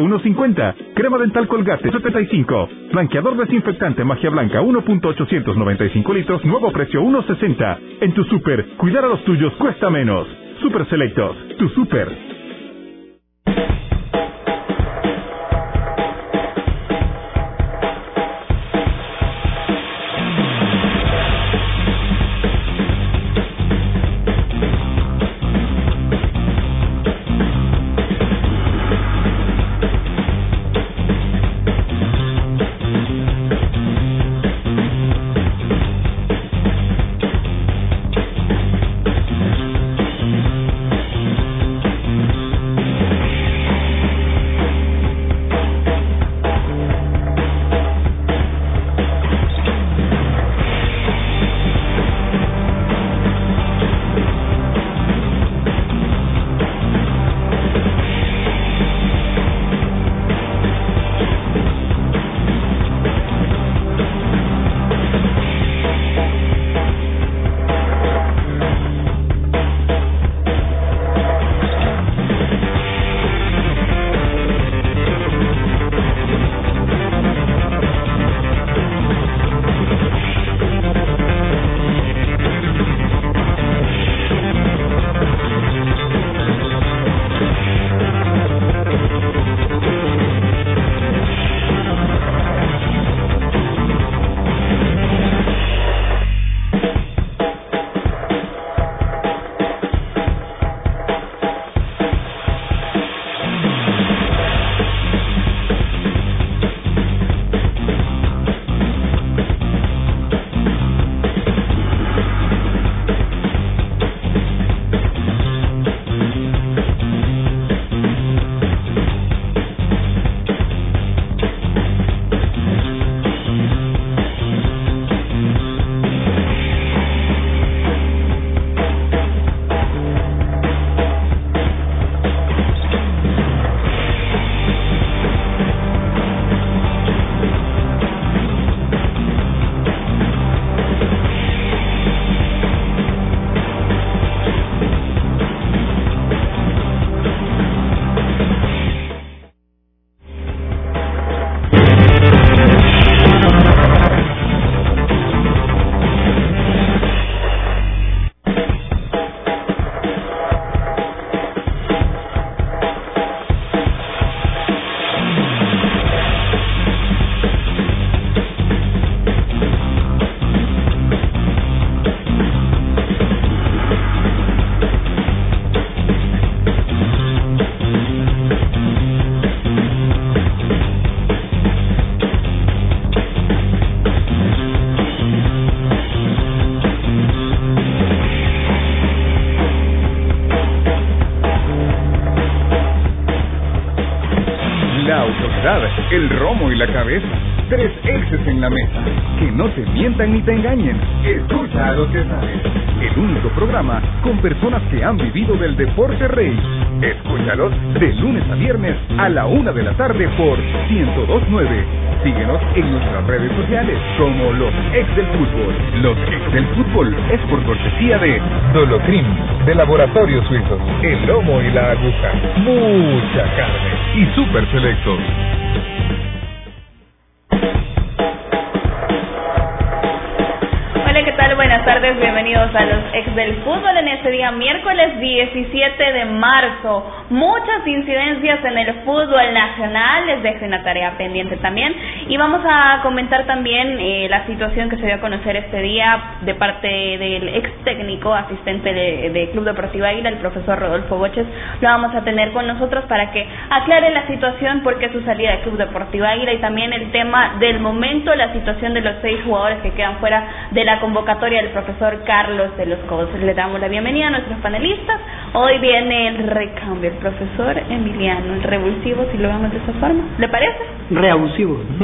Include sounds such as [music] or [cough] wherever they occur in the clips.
1.50. Crema dental colgate 75. Blanqueador desinfectante magia blanca 1.895 litros. Nuevo precio 1.60. En tu super, cuidar a los tuyos cuesta menos. Super Selectos. Tu super. Han vivido del deporte rey. Escúchalos de lunes a viernes a la una de la tarde por 1029. Síguenos en nuestras redes sociales como los ex del fútbol. Los ex del fútbol es por cortesía de Dolocrim, de Laboratorios Suizos, el lomo y la aguja, mucha carne y super selectos. A los ex del fútbol en este día, miércoles 17 de marzo. Muchas incidencias en el fútbol nacional, les dejo una tarea pendiente también. Y vamos a comentar también eh, la situación que se dio a conocer este día de parte del ex técnico, asistente de, Club Deportivo Águila, el profesor Rodolfo Boches. Lo vamos a tener con nosotros para que aclare la situación, por qué su salida de Club Deportivo Águila y también el tema del momento, la situación de los seis jugadores que quedan fuera de la convocatoria del profesor Carlos de los Cobos. Le damos la bienvenida a nuestros panelistas. Hoy viene el recambio, el profesor Emiliano, el revulsivo, si lo vemos de esa forma. ¿Le parece? Reabusivo. [laughs]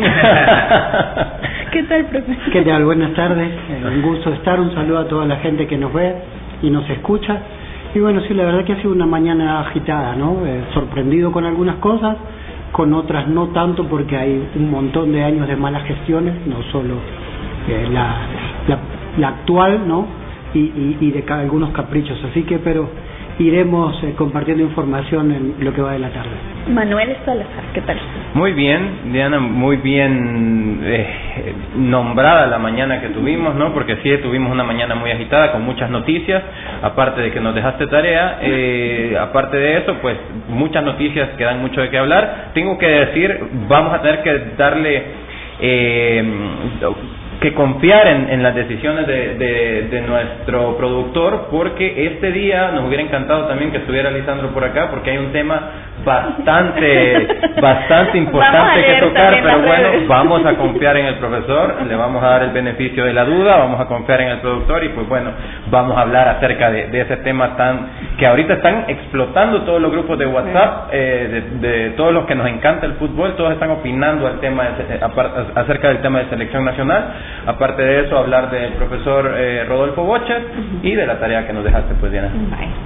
¿Qué tal, profesor? ¿Qué tal? Buenas tardes. Eh, un gusto estar. Un saludo a toda la gente que nos ve y nos escucha. Y bueno, sí, la verdad que ha sido una mañana agitada, ¿no? Eh, sorprendido con algunas cosas, con otras no tanto porque hay un montón de años de malas gestiones, no solo eh, la, la, actual, ¿no? Y, y, de algunos caprichos. Así que, pero iremos eh, compartiendo información en lo que va de la tarde. Manuel Salazar, ¿qué tal? Muy bien, Diana, muy bien eh, nombrada la mañana que tuvimos, ¿no? Porque sí tuvimos una mañana muy agitada con muchas noticias, aparte de que nos dejaste tarea, eh, aparte de eso, pues muchas noticias que dan mucho de qué hablar. Tengo que decir, vamos a tener que darle eh, que confiar en, en las decisiones de, de, de, nuestro productor, porque este día nos hubiera encantado también que estuviera Lisandro por acá, porque hay un tema bastante [laughs] bastante importante que tocar, pero bueno, vamos a confiar en el [laughs] profesor, le vamos a dar el beneficio de la duda, vamos a confiar en el productor y pues bueno, vamos a hablar acerca de, de ese tema tan que ahorita están explotando todos los grupos de WhatsApp, eh, de, todos los que nos encanta el fútbol, todos están opinando al tema de, acerca del tema de selección nacional. Aparte de eso, hablar del profesor eh, Rodolfo Boches y de la tarea que nos dejaste, pues Diana.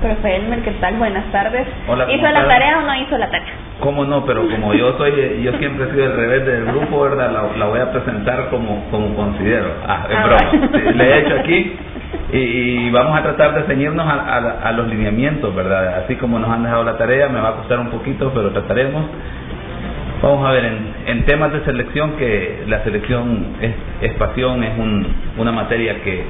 Profe Elmer, ¿qué tal? Buenas tardes. Hola, ¿Hizo la tarea o no hizo la tarea? ¿Cómo no? Pero como yo soy, yo siempre he sido el revés del grupo, ¿verdad? La, la voy a presentar como, como considero. Ah, es ah, broma. Le he hecho aquí y, y, vamos a tratar de ceñirnos a, a, a, los lineamientos, ¿verdad? Así como nos han dejado la tarea, me va a costar un poquito, pero trataremos. Vamos a ver, en, en temas de selección, que la selección es, pasión, es un, una materia que,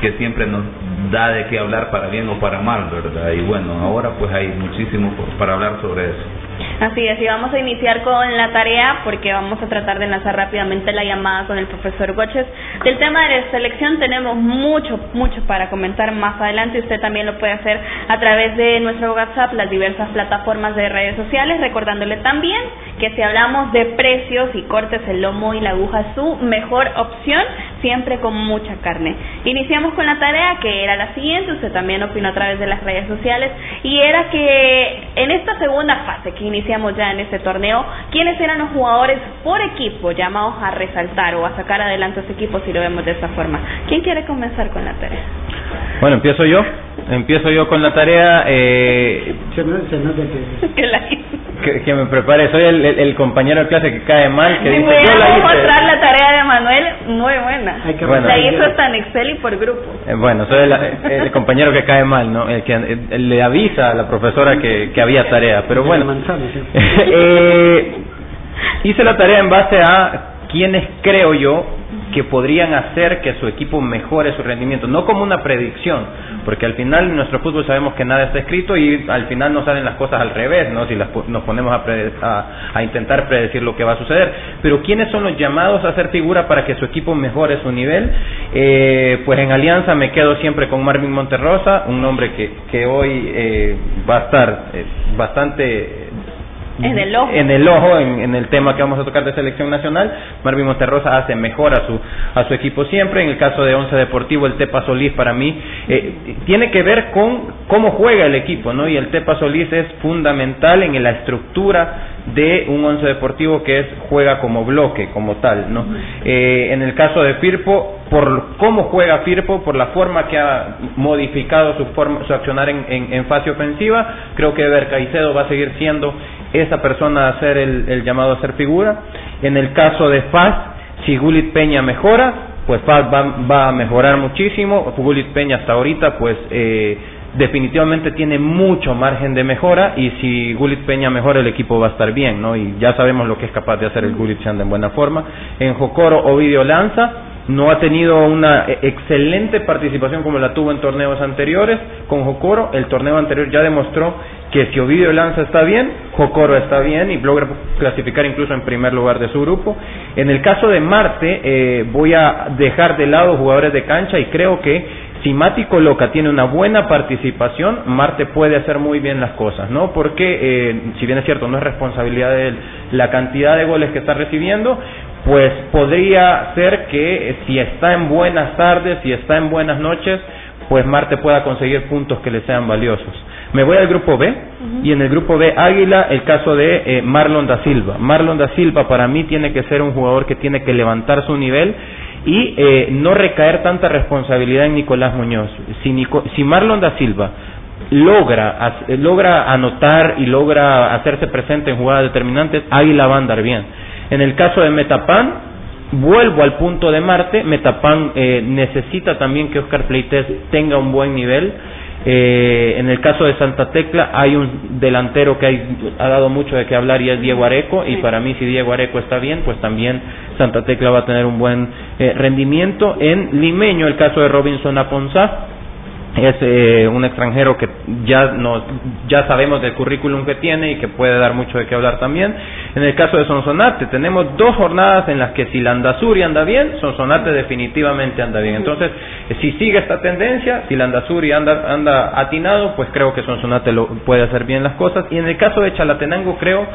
que siempre nos da de qué hablar para bien o para mal, ¿verdad? Y bueno, ahora pues hay muchísimo para hablar sobre eso. Así es, y vamos a iniciar con la tarea porque vamos a tratar de enlazar rápidamente la llamada con el profesor Goches. Del tema de la selección tenemos mucho, mucho para comentar más adelante. Usted también lo puede hacer a través de nuestro WhatsApp, las diversas plataformas de redes sociales, recordándole también que si hablamos de precios y cortes, el lomo y la aguja su mejor opción, siempre con mucha carne. Iniciamos con la tarea que era la siguiente, usted también opinó a través de las redes sociales, y era que en esta segunda fase que iniciamos ya en este torneo, ¿quiénes eran los jugadores por equipo llamados a resaltar o a sacar adelante a ese equipo si lo vemos de esta forma? ¿Quién quiere comenzar con la tarea? Bueno, empiezo yo. Empiezo yo con la tarea. Eh, se, nota que... [laughs] que la hice. Que, que, me prepare. Soy el, el, el, compañero de clase que cae mal. Que dice, voy a mostrar la tarea de Manuel. Muy buena. Hay que Bueno. la hizo hasta en Excel y por grupo. Eh, bueno, soy el, el, compañero que cae mal, ¿no? El que el, le avisa a la profesora que, que había tarea. Pero bueno. Manzana, sí. [laughs] eh, hice la tarea en base a quienes creo yo que podrían hacer que su equipo mejore su rendimiento, no como una predicción, porque al final en nuestro fútbol sabemos que nada está escrito y al final nos salen las cosas al revés, ¿no? Si las, nos ponemos a, a, intentar predecir lo que va a suceder. Pero ¿quiénes son los llamados a hacer figura para que su equipo mejore su nivel? Eh, pues en Alianza me quedo siempre con Marvin Monterrosa, un hombre que, que hoy eh, va a estar eh, bastante en el ojo, en, el ojo en, en, el tema que vamos a tocar de selección nacional. Marvin Monterrosa hace mejor a su, a su equipo siempre. En el caso de Once Deportivo, el Tepa Solís para mí eh, tiene que ver con cómo juega el equipo, ¿no? Y el Tepa Solís es fundamental en la estructura de un Once Deportivo que es juega como bloque, como tal, ¿no? Eh, en el caso de Firpo, por cómo juega Firpo, por la forma que ha modificado su, forma, su accionar en, en, en fase ofensiva, creo que Eber Caicedo va a seguir siendo esa persona a hacer el, el, llamado a ser figura. En el caso de Faz, si Gulit Peña mejora, pues Faz va, va a mejorar muchísimo. Gulit Peña hasta ahorita, pues eh, definitivamente tiene mucho margen de mejora y si Gulit Peña mejora el equipo va a estar bien, ¿no? Y ya sabemos lo que es capaz de hacer el Gulit si anda en buena forma. En Jocoro, Ovidio Lanza no ha tenido una excelente participación como la tuvo en torneos anteriores con Jocoro. El torneo anterior ya demostró que si Ovidio Lanza está bien, Jocoro está bien y logra clasificar incluso en primer lugar de su grupo. En el caso de Marte, eh, voy a dejar de lado jugadores de cancha y creo que si Mati Coloca tiene una buena participación, Marte puede hacer muy bien las cosas, ¿no? Porque, eh, si bien es cierto, no es responsabilidad de él la cantidad de goles que está recibiendo, pues podría ser que eh, si está en buenas tardes, si está en buenas noches, pues Marte pueda conseguir puntos que le sean valiosos. Me voy al grupo B uh -huh. y en el grupo B Águila el caso de eh, Marlon da Silva. Marlon da Silva para mí tiene que ser un jugador que tiene que levantar su nivel y eh, no recaer tanta responsabilidad en Nicolás Muñoz. Si, si Marlon da Silva logra, logra anotar y logra hacerse presente en jugadas determinantes, Águila va a andar bien. En el caso de Metapan, vuelvo al punto de Marte, Metapan eh, necesita también que Oscar Pleites tenga un buen nivel. Eh, en el caso de Santa Tecla hay un delantero que ha dado mucho de qué hablar y es Diego Areco y para mí si Diego Areco está bien pues también Santa Tecla va a tener un buen eh, rendimiento. En Limeño el caso de Robinson Aponzá es eh, un extranjero que ya nos ya sabemos del currículum que tiene y que puede dar mucho de qué hablar también. En el caso de Sonsonate tenemos dos jornadas en las que si Landazuri anda bien, Sonsonate definitivamente anda bien. Entonces, si sigue esta tendencia, si Landazuri anda anda atinado, pues creo que Sonsonate lo puede hacer bien las cosas. Y en el caso de Chalatenango creo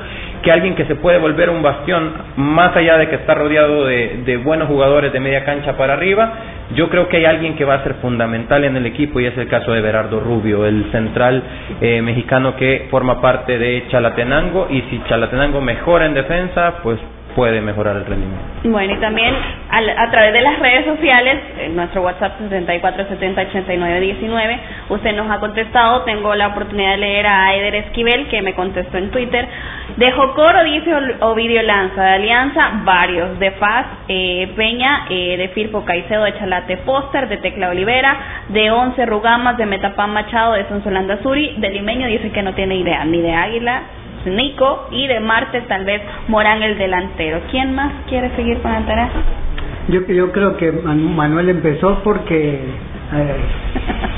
que alguien que se puede volver un bastión más allá de que está rodeado de, de buenos jugadores de media cancha para arriba, yo creo que hay alguien que va a ser fundamental en el equipo y es el caso de Berardo Rubio, el central eh, mexicano que forma parte de Chalatenango y si Chalatenango mejora en defensa, pues puede mejorar el rendimiento. Bueno, y también a, través de las redes sociales, en nuestro WhatsApp 74708919, usted nos ha contestado, tengo la oportunidad de leer a Eder Esquivel, que me contestó en Twitter, de Jocoro dice Ovidio Lanza, de Alianza, varios, de Faz, eh, Peña, eh, de Firpo Caicedo, de Chalate Foster, de Tecla Olivera, de Once Rugamas, de Metapán Machado, de Sonsolanda Suri, de Limeño dice que no tiene idea, ni de Águila, Nico y de Marte tal vez Morán el delantero. ¿Quién más quiere seguir con la Yo, yo creo que Manuel empezó porque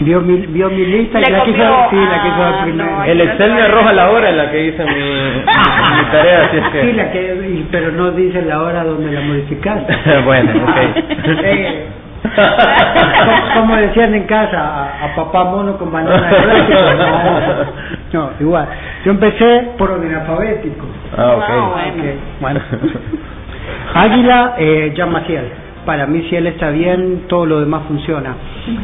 vio mi, vio mi lista y la quiso, sí, la quiso ah, primero. el Excel me arroja la hora en la que hice mi, mi tarea, así es que... Sí, la que, pero no dice la hora donde la modificaste. [laughs] bueno, ok. [laughs] Eh, como, [laughs] decían en casa, a, papá mono con banana [laughs] No, igual. Yo empecé por orden alfabético. Ah, ok. Ah, bueno. [laughs] Águila, eh, Jean Maciel. Para mí, si él está bien, todo lo demás funciona.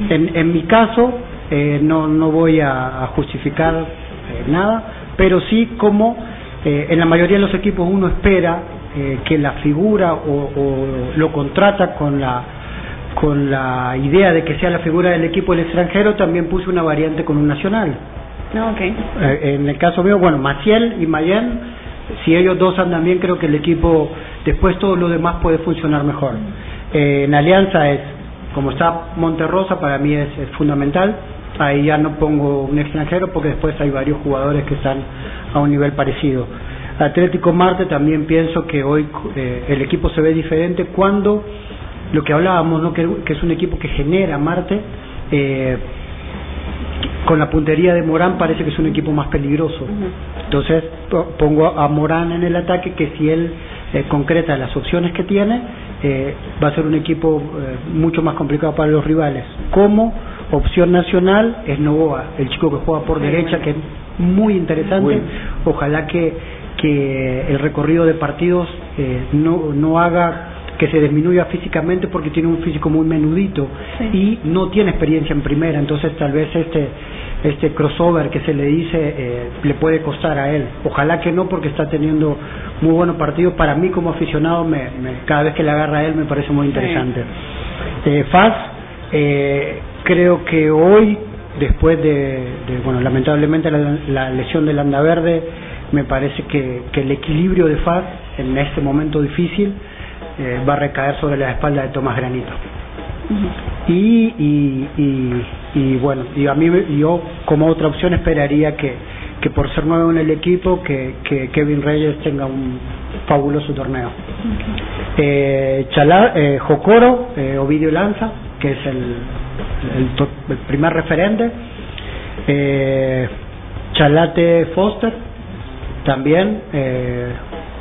en, en mi caso, eh, no, no voy a, justificar eh, nada, pero sí como eh, en la mayoría de los equipos uno espera eh, que la figura o, o lo contrata con la con la idea de que sea la figura del equipo del extranjero, también puse una variante con un nacional. No, okay. Eh, en el caso mío, bueno, Maciel y Mayen, si ellos dos andan bien, creo que el equipo, después todo lo demás puede funcionar mejor. Eh, en Alianza es, como está Monterrosa, para mí es, fundamental. Ahí ya no pongo un extranjero porque después hay varios jugadores que están a un nivel parecido. Atlético Marte también pienso que hoy eh, el equipo se ve diferente cuando lo que hablábamos, ¿no? que, es un equipo que genera Marte, eh, con la puntería de Morán parece que es un equipo más peligroso. Entonces pongo a Morán en el ataque que si él eh, concreta las opciones que tiene, eh, va a ser un equipo mucho más complicado para los rivales. Como opción nacional es Novoa, el chico que juega por derecha, que es muy interesante. Ojalá que, que el recorrido de partidos no, no haga que se disminuya físicamente porque tiene un físico muy menudito y no tiene experiencia en primera, entonces tal vez este este crossover que se le dice eh, le puede costar a él. Ojalá que no porque está teniendo muy buenos partidos. Para mí como aficionado, me, cada vez que le agarra a él me parece muy interesante. Eh, Faz, eh, creo que hoy, después de, bueno, lamentablemente la, la lesión del Andaverde, me parece que, que el equilibrio de Faz en este momento difícil eh, va a recaer sobre la espalda de Tomás Granito. y, y, y, bueno, y a mí yo como otra opción esperaría que, que por ser nuevo en el equipo, que, que Kevin Reyes tenga un fabuloso torneo. Eh, Chalá, eh, Jocoro, eh, Ovidio Lanza, que es el, el, primer referente. Eh, Chalate Foster, también.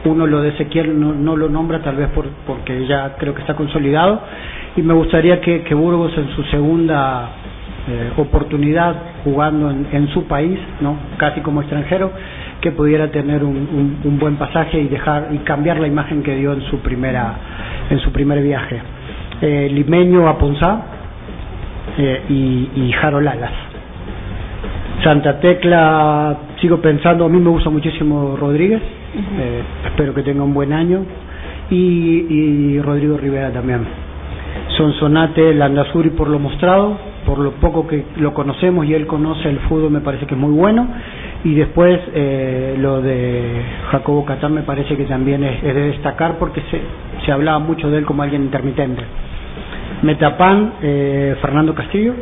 Uno lo de Ezequiel no, no lo nombra tal vez por, porque ya creo que está consolidado y me gustaría que, que Burgos en su segunda eh, oportunidad jugando en, su país, no casi como extranjero, que pudiera tener un, buen pasaje y dejar y cambiar la imagen que dio en su primera en su primer viaje. Eh, Limeño a Ponzá eh, y, y Jaro Lalas. Santa Tecla, sigo pensando, a mí me gusta muchísimo Rodríguez, eh, espero que tenga un buen año. Y, y Rodrigo Rivera también. Sonsonate Landazuri por lo mostrado, por lo poco que lo conocemos y él conoce el fútbol me parece que es muy bueno. Y después eh, lo de Jacobo Catán me parece que también es, de destacar porque se, se hablaba mucho de él como alguien intermitente. Metapan, eh, Fernando Castillo.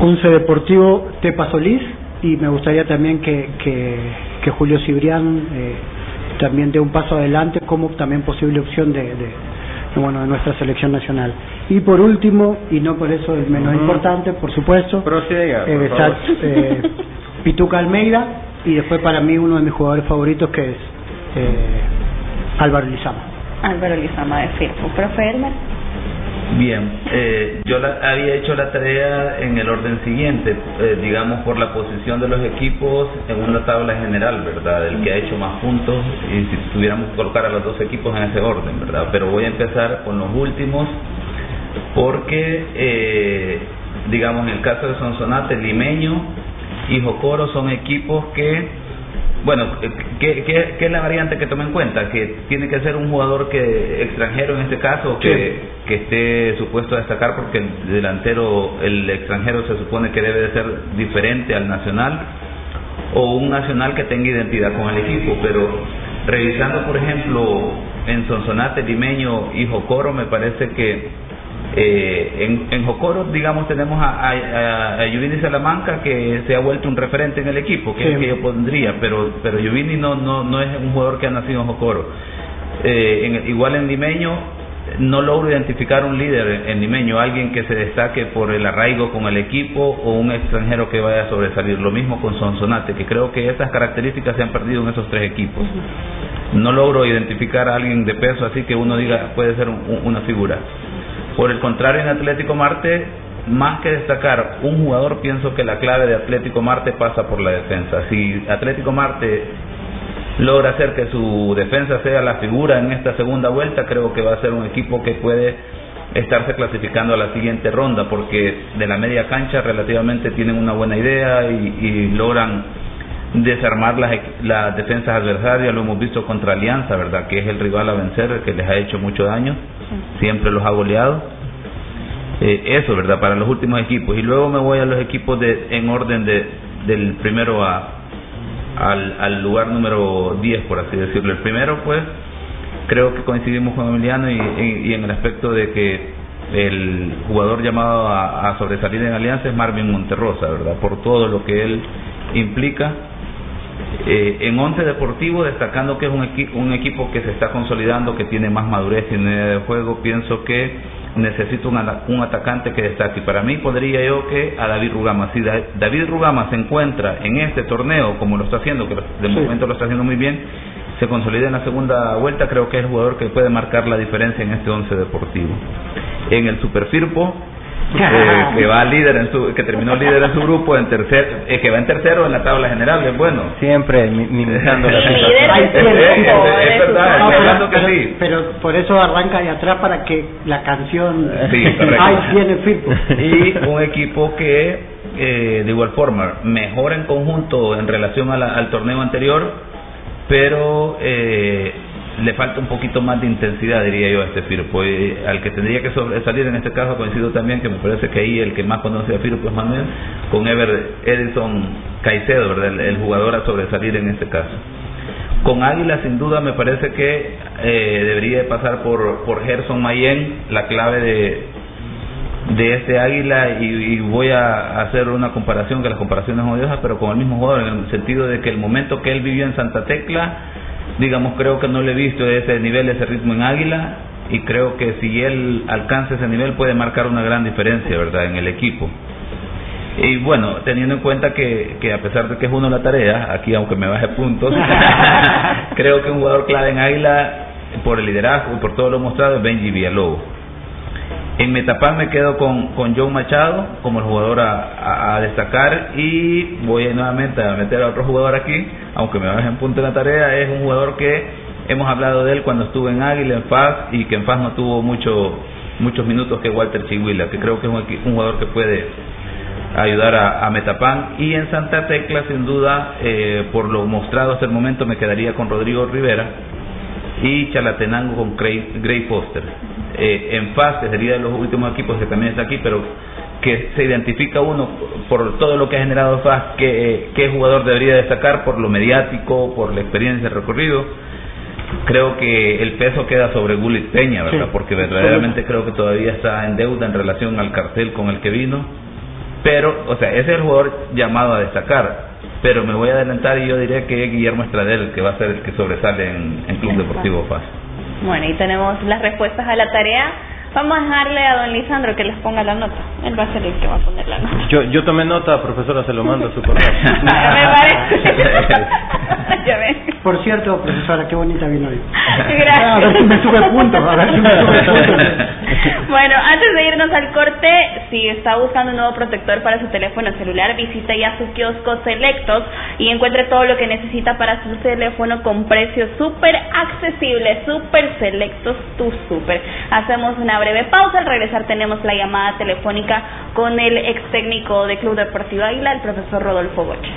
Once Deportivo Tepa Solís y me gustaría también que, que, que Julio Cibrián eh, también dé un paso adelante como también posible opción de, de, bueno de nuestra selección nacional. Y por último, y no por eso el menos importante, por supuesto, por eh, favor. eh, Pituca Almeida y después para mí uno de mis jugadores favoritos que es eh, Álvaro Lizama. Álvaro Lizama de Firpo. Profe Elmer. Bien, eh, yo la- había hecho la tarea en el orden siguiente, eh, digamos por la posición de los equipos en una tabla general, ¿verdad? El que ha hecho más puntos y si tuviéramos que colocar a los dos equipos en ese orden, ¿verdad? Pero voy a empezar con los últimos porque, eh, digamos, en el caso de Sonsonate, Limeño y Jocoro son equipos que bueno, ¿qué, qué, qué es la variante que tome en cuenta? Que tiene que ser un jugador que extranjero en este caso, que, que esté supuesto a destacar porque el delantero, el extranjero se supone que debe de ser diferente al nacional, o un nacional que tenga identidad con el equipo, pero revisando por ejemplo en Sonsonate, Limeño y Jocoro me parece que eh, en, en Jocoro, digamos, tenemos a, a, a, Yuvini Salamanca que se ha vuelto un referente en el equipo, que es el que yo pondría, pero pero Yuvini no, no, no es un jugador que ha nacido en Jocoro. Eh, en- igual en Limeño, no logro identificar un líder en Limeño, alguien que se destaque por el arraigo con el equipo o un extranjero que vaya a sobresalir. Lo mismo con Sonsonate, que creo que esas características se han perdido en esos tres equipos. No logro identificar a alguien de peso así que uno diga puede ser un- un- una figura. Por el contrario, en Atlético Marte, más que destacar un jugador, pienso que la clave de Atlético Marte pasa por la defensa. Si Atlético Marte logra hacer que su defensa sea la figura en esta segunda vuelta, creo que va a ser un equipo que puede estarse clasificando a la siguiente ronda, porque de la media cancha relativamente tienen una buena idea y, y logran desarmar las, las defensas adversarias, lo hemos visto contra Alianza, ¿verdad? Que es el rival a vencer, el que les ha hecho mucho daño, siempre los ha goleado. Eh, eso, ¿verdad? Para los últimos equipos. Y luego me voy a los equipos de, en orden de, del primero a, al, al lugar número 10, por así decirlo. El primero, pues, creo que coincidimos con Emiliano y, en el aspecto de que el jugador llamado a, a sobresalir en Alianza es Marvin Monterrosa, ¿verdad? Por todo lo que él implica. Eh, en Once Deportivo, destacando que es un, equi- un equipo que se está consolidando, que tiene más madurez y idea de juego, pienso que necesita un, un atacante que destaque. Para mí podría yo que a David Rugama. Si Da- David Rugama se encuentra en este torneo, como lo está haciendo, que de momento lo está haciendo muy bien, se consolida en la segunda vuelta, creo que es el jugador que puede marcar la diferencia en este once deportivo. En el Super Eh, que va líder en su, que terminó líder en su grupo, en tercer, eh, que va en tercero en la tabla general, es bueno. Siempre mi- minimizando la [laughs] situación. Es, es- es- es verdad, No, pero, hablando que pero- sí. pero por eso arranca de atrás para que la canción Sí. Ahí Firpo. y un equipo que eh, de igual forma mejora en conjunto en relación a la- al torneo anterior pero eh, le falta un poquito más de intensidad diría yo a este Firpo al que tendría que sobresalir en este caso coincido también que me parece que ahí el que más conoce a Firpo es Manuel con Ever Edison Caicedo ¿verdad? El, jugador a sobresalir en este caso con Águila sin duda me parece que eh, debería de pasar por por Gerson Mayen la clave de de este águila y, y voy a hacer una comparación que las comparaciones son odiosas pero con el mismo jugador en el sentido de que el momento que él vivió en Santa Tecla digamos creo que no le he visto ese nivel ese ritmo en águila y creo que si él alcanza ese nivel puede marcar una gran diferencia verdad en el equipo y bueno, teniendo en cuenta que, que a pesar de que es uno la tarea, aquí aunque me baje puntos, [laughs] [laughs] creo que un jugador clave en Águila, por el liderazgo y por todo lo mostrado, es Benji Villalobos. En Metapán me quedo con, con John Machado como el jugador a, destacar y voy nuevamente a meter a otro jugador aquí, aunque me baje en punto en la tarea, es un jugador que hemos hablado de él cuando estuvo en Águila, en FAS, y que en FAS no tuvo mucho, muchos minutos que Walter Chihuila, que creo que es un, jugador que puede ayudar a, a Metapán. Y en Santa Tecla sin duda eh, por lo mostrado hasta el momento me quedaría con Rodrigo Rivera y Chalatenango con Gray, Gray Foster eh, en FAS que sería de los últimos equipos que también está aquí pero que se identifica uno por todo lo que ha generado FAS que, qué jugador debería destacar por lo mediático por la experiencia el recorrido creo que el peso queda sobre Gulit Peña verdad Sí. porque verdaderamente creo que todavía está en deuda en relación al cartel con el que vino pero, o sea, ese es el jugador llamado a destacar. Pero me voy a adelantar y yo diría que Guillermo Estradel, que va a ser el que sobresale en, en Club Deportivo FAS. Bueno, y tenemos las respuestas a la tarea. Vamos a dejarle a don Lisandro que les ponga la nota. Él va a ser el que va a poner la nota. Yo, yo tomé nota, profesora, se lo mando a su correo. [laughs] Me parece. [laughs] ya ven. Por cierto, profesora, qué bonita vino hoy. Gracias. A ver si me sube puntos, a ver si me sube puntos. Bueno, antes de irnos al corte, si está buscando un nuevo protector para su teléfono celular, visite ya su kiosco Selectos y encuentre todo lo que necesita para su teléfono con precios súper accesibles, súper selectos, tu súper. Hacemos una breve pausa, al regresar tenemos la llamada telefónica con el ex técnico de Club Deportivo Águila, el profesor Rodolfo Boches.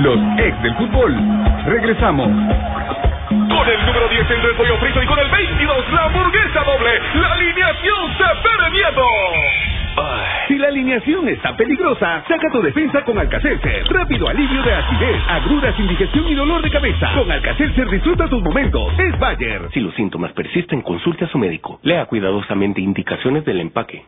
Los ex del fútbol. Regresamos. Con el número 10 el pollo frito y con el 22 la hamburguesa doble, la alineación se pone miedo. Si la alineación está peligrosa, saca tu defensa con Alcacelser. Rápido alivio de acidez, agruras, indigestión y dolor de cabeza. Con Alcacelser disfruta tus momentos. Es Bayer. Si los síntomas persisten, consulte a su médico. Lea cuidadosamente indicaciones del empaque.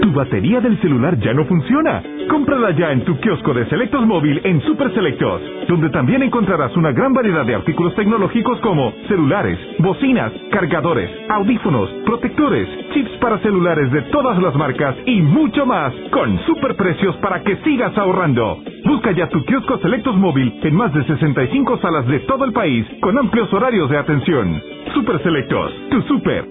¿Tu batería del celular ya no funciona? Cómprala ya en tu kiosco de Selectos Móvil en Super Selectos, donde también encontrarás una gran variedad de artículos tecnológicos como celulares, bocinas, cargadores, audífonos, protectores, chips para celulares de todas las marcas y mucho más, con super precios para que sigas ahorrando. Busca ya tu kiosco Selectos Móvil en más de 65 salas de todo el país, con amplios horarios de atención. Super Selectos, tu super.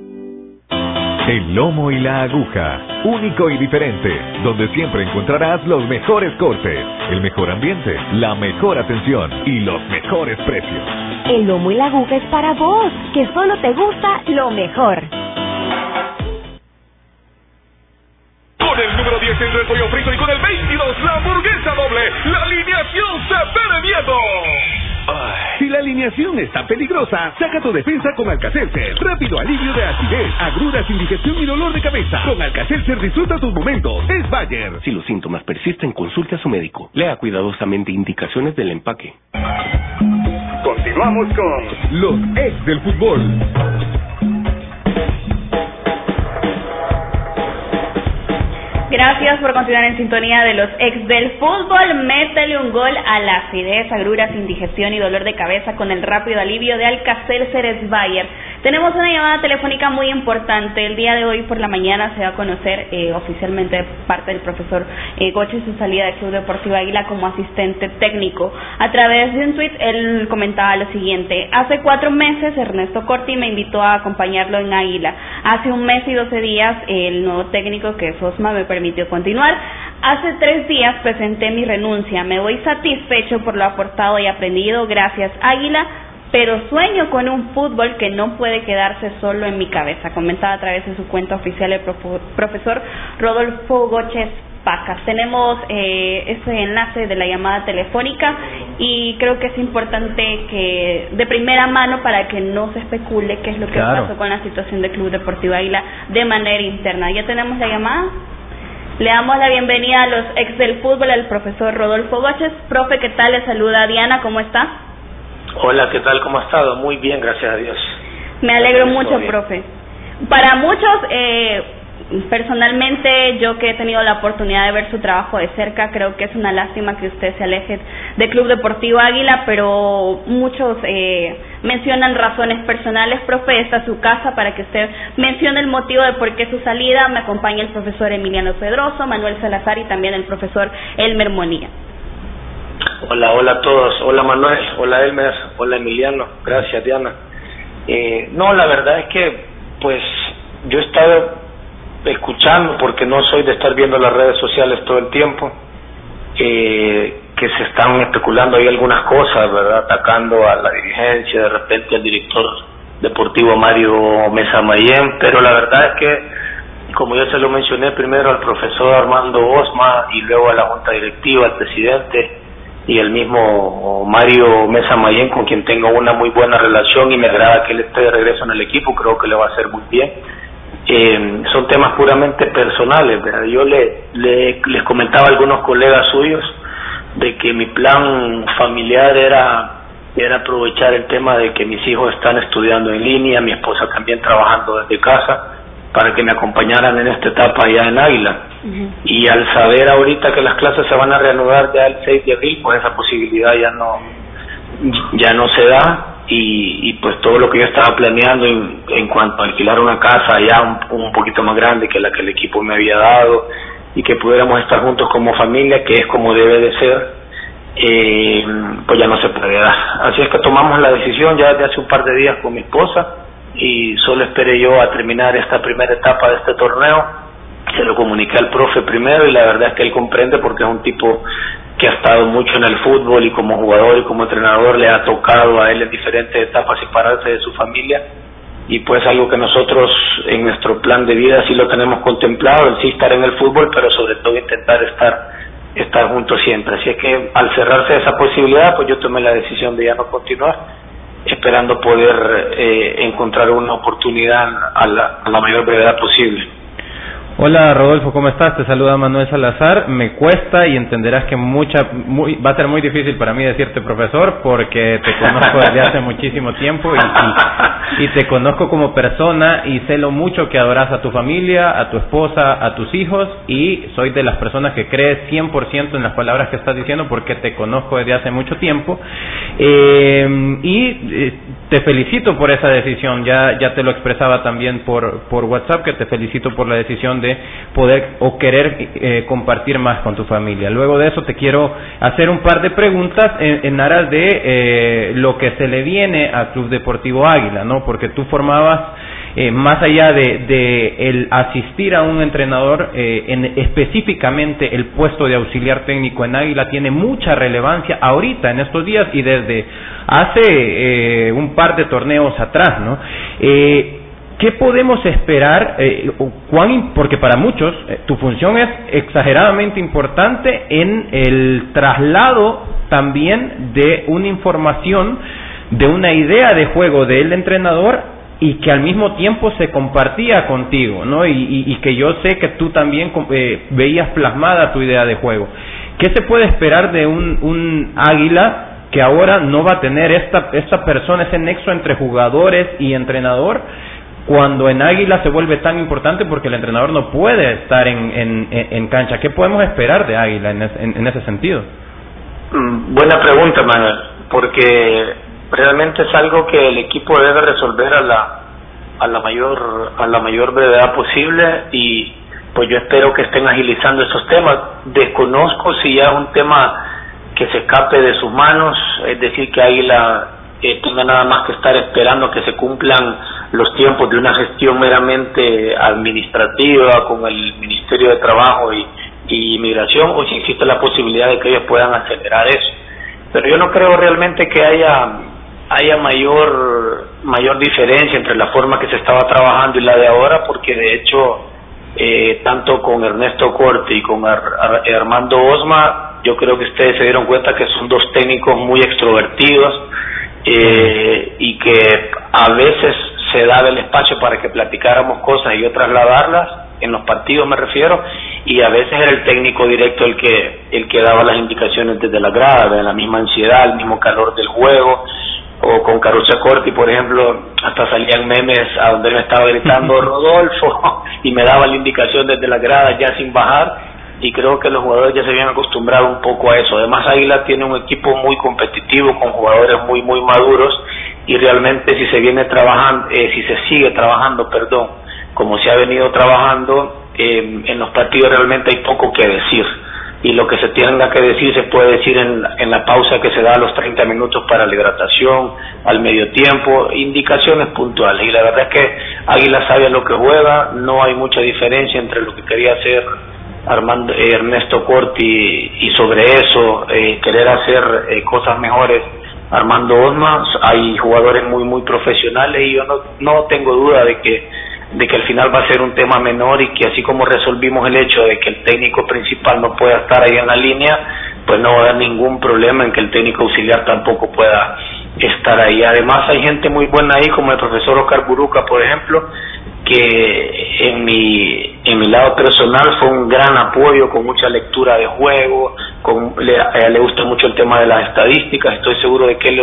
El lomo y la aguja, único y diferente, donde siempre encontrarás los mejores cortes, el mejor ambiente, la mejor atención y los mejores precios. El lomo y la aguja es para vos, que solo te gusta lo mejor. Con el número 10 el pollo frito y con el 22 la hamburguesa doble, la alineación se pone miedo. Si la alineación está peligrosa, saca tu defensa con Alcacelser. Rápido alivio de acidez, agruras, indigestión y dolor de cabeza. Con Alcacelser disfruta tus momentos. Es Bayer. Si los síntomas persisten, consulte a su médico. Lea cuidadosamente indicaciones del empaque. Continuamos con los ex del fútbol. Gracias por continuar en sintonía de los ex del fútbol. Métele un gol a la acidez, agruras, indigestión y dolor de cabeza con el rápido alivio de Alcacer Ceres Bayer. Tenemos una llamada telefónica muy importante. El día de hoy por la mañana se va a conocer eh, oficialmente parte del profesor eh, Goche su salida del Club Deportivo Águila como asistente técnico. A través de un tweet él comentaba lo siguiente. Hace cuatro meses Ernesto Corti me invitó a acompañarlo en Águila. Hace un mes y doce días el nuevo técnico que es Osma me permitió continuar. Hace tres días presenté mi renuncia. Me voy satisfecho por lo aportado y aprendido. Gracias Águila pero sueño con un fútbol que no puede quedarse solo en mi cabeza, comentaba a través de su cuenta oficial el profesor Rodolfo Goches Pacas. Tenemos eh, ese enlace de la llamada telefónica y creo que es importante que de primera mano para que no se especule qué es lo que Claro. pasó con la situación del Club Deportivo Águila de manera interna. ¿Ya tenemos la llamada? Le damos la bienvenida a los ex del fútbol, al profesor Rodolfo Goches. Profe, ¿qué tal? Le saluda Diana, ¿cómo está? Hola, ¿qué tal? ¿Cómo ha estado? Muy bien, gracias a Dios. Me alegro mucho, bien. profe. Para muchos, eh, personalmente, yo que he tenido la oportunidad de ver su trabajo de cerca, creo que es una lástima que usted se aleje de Club Deportivo Águila, pero muchos eh, mencionan razones personales. Profe, esta es su casa para que usted mencione el motivo de por qué su salida. Me acompaña el profesor Emiliano Pedroso, Manuel Salazar y también el profesor Elmer Monía. Hola, hola a todos. Hola Manuel, hola Elmer, hola Emiliano. Gracias, Diana. Eh, no, la verdad es que, pues, yo he estado escuchando, porque no soy de estar viendo las redes sociales todo el tiempo, eh, que se están especulando ahí algunas cosas, ¿verdad? Atacando a la dirigencia, de repente al director deportivo Mario Mesa Mayén, pero la verdad es que, como yo se lo mencioné primero al profesor Armando Osma y luego a la junta directiva, al presidente, y el mismo Mario Mesa Mayén, con quien tengo una muy buena relación y me agrada que él esté de regreso en el equipo, creo que le va a hacer muy bien. Eh, son temas puramente personales, ¿verdad? Yo le, le- les comentaba a algunos colegas suyos de que mi plan familiar era era aprovechar el tema de que mis hijos están estudiando en línea, mi esposa también trabajando desde casa, para que me acompañaran en esta etapa allá en Águila. Y al saber ahorita que las clases se van a reanudar ya el 6 de abril, pues esa posibilidad ya no ya no se da y, y pues todo lo que yo estaba planeando en, en cuanto a alquilar una casa ya un, un poquito más grande que la que el equipo me había dado y que pudiéramos estar juntos como familia, que es como debe de ser, eh, pues ya no se puede dar. Así es que tomamos la decisión ya desde hace un par de días con mi esposa y solo esperé yo a terminar esta primera etapa de este torneo. Se lo comuniqué al profe primero y la verdad es que él comprende porque es un tipo que ha estado mucho en el fútbol y como jugador y como entrenador le ha tocado a él en diferentes etapas separarse de su familia y pues algo que nosotros en nuestro plan de vida sí lo tenemos contemplado, el sí estar en el fútbol, pero sobre todo intentar estar estar juntos siempre. Así es que al cerrarse esa posibilidad, pues yo tomé la decisión de ya no continuar, esperando poder eh, encontrar una oportunidad a la, a la mayor brevedad posible. Hola Rodolfo, ¿cómo estás? Te saluda Manuel Salazar. Me cuesta y entenderás que mucha, muy, va a ser muy difícil para mí decirte profesor porque te conozco desde hace muchísimo tiempo y, te conozco como persona y sé lo mucho que adoras a tu familia, a tu esposa, a tus hijos y soy de las personas que crees 100% en las palabras que estás diciendo porque te conozco desde hace mucho tiempo. Eh, y eh, te felicito por esa decisión. Ya, ya te lo expresaba también por, por WhatsApp que te felicito por la decisión de poder o querer eh, compartir más con tu familia. Luego de eso te quiero hacer un par de preguntas en, en aras de eh, lo que se le viene al Club Deportivo Águila, ¿no? Porque tú formabas eh, más allá de, el asistir a un entrenador, en, específicamente el puesto de auxiliar técnico en Águila tiene mucha relevancia ahorita, en estos días y desde hace un par de torneos atrás, ¿no? ¿Qué podemos esperar? Eh, porque para muchos eh, tu función es exageradamente importante en el traslado también de una información, de una idea de juego del entrenador y que al mismo tiempo se compartía contigo, ¿no? Y, que yo sé que tú también eh, veías plasmada tu idea de juego. ¿Qué se puede esperar de un, un águila que ahora no va a tener esta, esta persona, ese nexo entre jugadores y entrenador? Cuando en Águila se vuelve tan importante porque el entrenador no puede estar en, en, en cancha. ¿Qué podemos esperar de Águila en, en, ese sentido? Mm, buena pregunta, Manuel, porque realmente es algo que el equipo debe resolver a la a la mayor a la mayor brevedad posible y pues yo espero que estén agilizando esos temas. Desconozco si ya es un tema que se escape de sus manos, es decir, que Águila eh, tenga nada más que estar esperando que se cumplan los tiempos de una gestión meramente administrativa con el Ministerio de Trabajo y, y Inmigración o si existe la posibilidad de que ellos puedan acelerar eso. Pero yo no creo realmente que haya haya mayor mayor diferencia entre la forma que se estaba trabajando y la de ahora porque de hecho eh, tanto con Ernesto Corte y con Armando Osma yo creo que ustedes se dieron cuenta que son dos técnicos muy extrovertidos eh, y que a veces se daba el espacio para que platicáramos cosas y yo trasladarlas, en los partidos me refiero, y a veces era el técnico directo el que, el que daba las indicaciones desde la grada, de la misma ansiedad, el mismo calor del juego, o con Carucha Corti, por ejemplo, hasta salían memes a donde él me estaba gritando [laughs] Rodolfo [laughs] y me daba la indicación desde la grada ya sin bajar y creo que los jugadores ya se habían acostumbrado un poco a eso. Además Águila tiene un equipo muy competitivo con jugadores muy muy maduros y realmente si se viene trabajando, eh, si se sigue trabajando, perdón, como se ha venido trabajando, eh, en los partidos realmente hay poco que decir. Y lo que se tenga que decir se puede decir en, en la pausa que se da a los 30 minutos para la hidratación, al medio tiempo, indicaciones puntuales. Y la verdad es que Águila sabe lo que juega, no hay mucha diferencia entre lo que quería hacer Armando, eh, Ernesto Corti y sobre eso querer hacer cosas mejores Armando Osma, hay jugadores muy muy profesionales y yo no, no tengo duda de que de que al final va a ser un tema menor y que así como resolvimos el hecho de que el técnico principal no pueda estar ahí en la línea, pues no va a haber ningún problema en que el técnico auxiliar tampoco pueda estar ahí. Además hay gente muy buena ahí como el profesor Oscar Buruca, por ejemplo, que en mi en mi lado personal fue un gran apoyo con mucha lectura de juego, con, le, le gusta mucho el tema de las estadísticas, estoy seguro de que él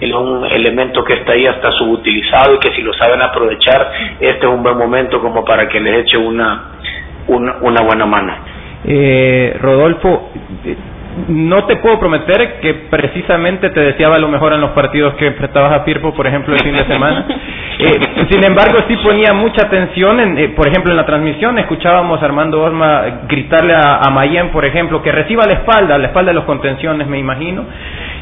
es, un elemento que está ahí hasta subutilizado y que si lo saben aprovechar, este es un buen momento como para que les eche una, una, una buena mano. Eh, Rodolfo, no te puedo prometer que precisamente te deseaba lo mejor en los partidos que enfrentabas a Firpo, por ejemplo, el fin de semana. [laughs] Eh, sin embargo, sí ponía mucha atención, en, eh, por ejemplo, en la transmisión escuchábamos a Armando Osma gritarle a, a Mayen, por ejemplo, que reciba la espalda, la espalda de los contenciones, me imagino,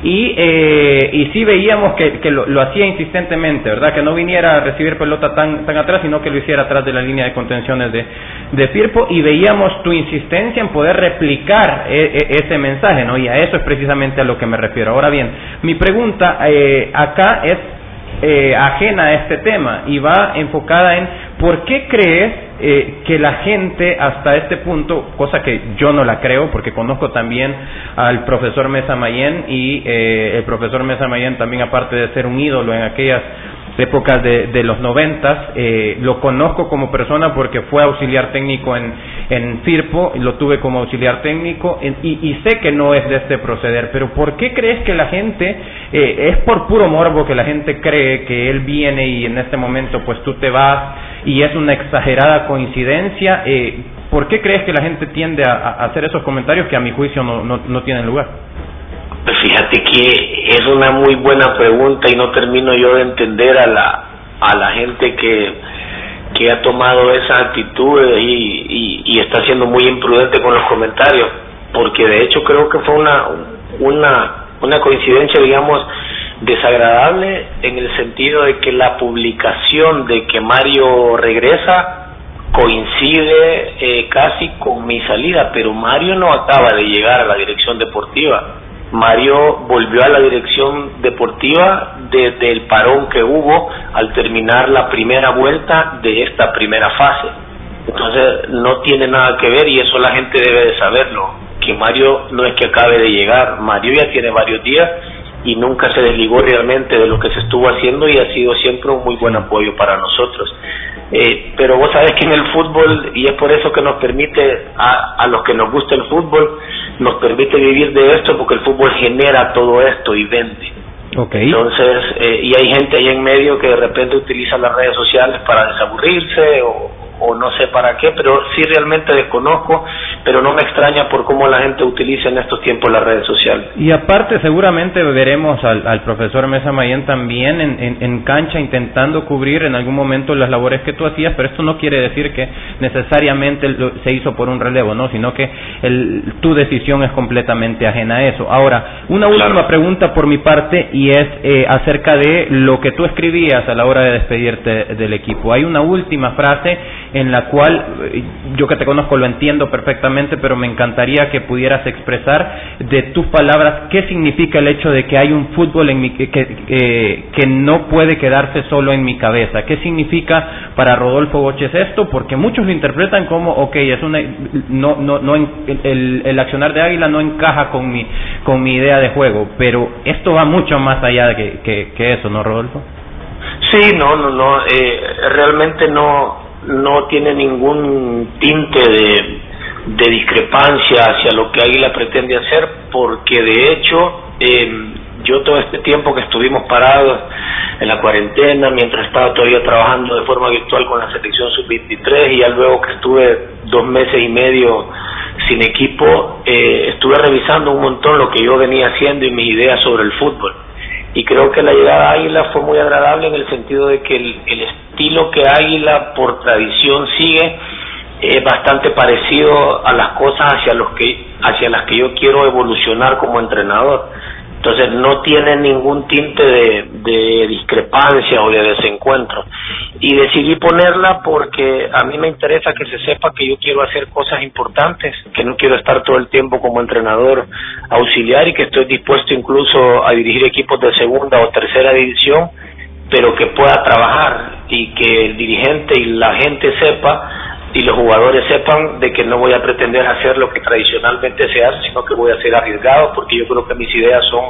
y, eh, y sí veíamos que, que lo, hacía insistentemente, ¿verdad? Que no viniera a recibir pelota tan, tan atrás, sino que lo hiciera atrás de la línea de contenciones de, de Firpo, y veíamos tu insistencia en poder replicar e, e, ese mensaje, Y a eso es precisamente a lo que me refiero. Ahora bien, mi pregunta eh, acá es eh, ajena a este tema y va enfocada en por qué crees eh, que la gente hasta este punto, cosa que yo no la creo porque conozco también al profesor Mesa Mayen y eh, el profesor Mesa Mayen también aparte de ser un ídolo en aquellas épocas de, de los noventas. Eh, lo conozco como persona porque fue auxiliar técnico en, en Firpo, lo tuve como auxiliar técnico y, y, sé que no es de este proceder. Pero ¿por qué crees que la gente, eh, es por puro morbo que la gente cree que él viene y en este momento pues tú te vas y es una exagerada coincidencia? Eh, ¿Por qué crees que la gente tiende a, hacer esos comentarios que a mi juicio no, no tienen lugar? Pues fíjate que es una muy buena pregunta y no termino yo de entender a la, a la gente que, que ha tomado esa actitud y, y, está siendo muy imprudente con los comentarios, porque de hecho creo que fue una, una, una coincidencia, digamos, desagradable en el sentido de que la publicación de que Mario regresa coincide eh, casi con mi salida, pero Mario no acaba de llegar a la dirección deportiva. Mario volvió a la dirección deportiva desde el parón que hubo al terminar la primera vuelta de esta primera fase. Entonces no tiene nada que ver y eso la gente debe de saberlo, que Mario no es que acabe de llegar, Mario ya tiene varios días y nunca se desligó realmente de lo que se estuvo haciendo y ha sido siempre un muy buen apoyo para nosotros. Eh, pero vos sabés que en el fútbol, y es por eso que nos permite a, a los que nos gusta el fútbol, nos permite vivir de esto porque el fútbol genera todo esto y vende. Okay. Entonces, eh, y hay gente ahí en medio que de repente utiliza las redes sociales para desaburrirse o, o no sé para qué, pero sí realmente desconozco, pero no me extraña por cómo la gente utiliza en estos tiempos las redes sociales. Y aparte seguramente veremos al, al profesor Mesa Mayen también en, en, cancha intentando cubrir en algún momento las labores que tú hacías, pero esto no quiere decir que necesariamente se hizo por un relevo, ¿no? Sino que el, tu decisión es completamente ajena a eso. Ahora, una última pregunta por mi parte y es eh, acerca de lo que tú escribías a la hora de despedirte del equipo. Hay una última frase en la cual eh, yo que te conozco lo entiendo perfectamente, pero me encantaría que pudieras expresar de tus palabras qué significa el hecho de que hay un fútbol en mi, que, que, no puede quedarse solo en mi cabeza. ¿Qué significa para Rodolfo Boches esto? Porque muchos lo interpretan como, ok, es una, no, no, no, el, el accionar de Águila no encaja con mi, con mi idea de juego, pero esto va mucho más allá de que, que, que eso, ¿no, Rodolfo? Sí, no, no, no, eh, realmente no, no tiene ningún tinte de, discrepancia hacia lo que Águila pretende hacer, porque de hecho eh, yo todo este tiempo que estuvimos parados en la cuarentena, mientras estaba todavía trabajando de forma virtual con la selección sub-23 y ya luego que estuve dos meses y medio sin equipo, eh, estuve revisando un montón lo que yo venía haciendo y mis ideas sobre el fútbol y creo que la llegada a Águila fue muy agradable en el sentido de que el, estilo que Águila por tradición sigue es bastante parecido a las cosas hacia los que hacia las que yo quiero evolucionar como entrenador entonces no tiene ningún tinte de, discrepancia o de desencuentro. Y decidí ponerla porque a mí me interesa que se sepa que yo quiero hacer cosas importantes, que no quiero estar todo el tiempo como entrenador auxiliar y que estoy dispuesto incluso a dirigir equipos de segunda o tercera división, pero que pueda trabajar y que el dirigente y la gente sepa y los jugadores sepan de que no voy a pretender hacer lo que tradicionalmente se hace, sino que voy a ser arriesgado, porque yo creo que mis ideas son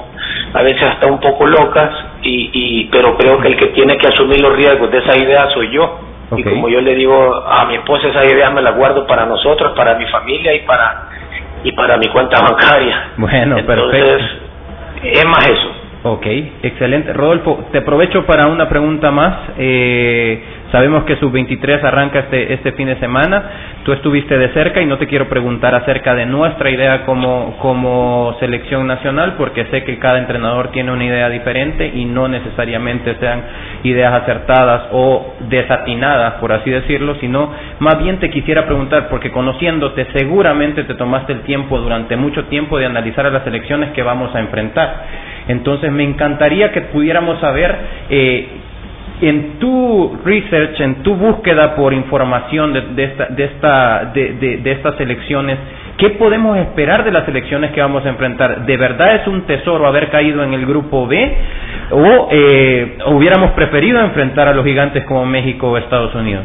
a veces hasta un poco locas, y, y pero creo que el que tiene que asumir los riesgos de esa idea soy yo. Y como yo le digo a mi esposa, esa idea me la guardo para nosotros, para mi familia y para y para mi cuenta bancaria. Bueno, Entonces, es más eso. Ok, excelente. Rodolfo, te aprovecho para una pregunta más. Eh, sabemos que Sub-23 arranca este, este fin de semana. Tú estuviste de cerca y no te quiero preguntar acerca de nuestra idea como, como selección nacional, porque sé que cada entrenador tiene una idea diferente y no necesariamente sean ideas acertadas o desatinadas, por así decirlo, sino más bien te quisiera preguntar, porque conociéndote seguramente te tomaste el tiempo durante mucho tiempo de analizar a las elecciones que vamos a enfrentar. Entonces me encantaría que pudiéramos saber eh, en tu research, en tu búsqueda por información de, esta, de, esta, de, de, estas elecciones, ¿qué podemos esperar de las elecciones que vamos a enfrentar? ¿De verdad es un tesoro haber caído en el grupo B? ¿O eh, hubiéramos preferido enfrentar a los gigantes como México o Estados Unidos?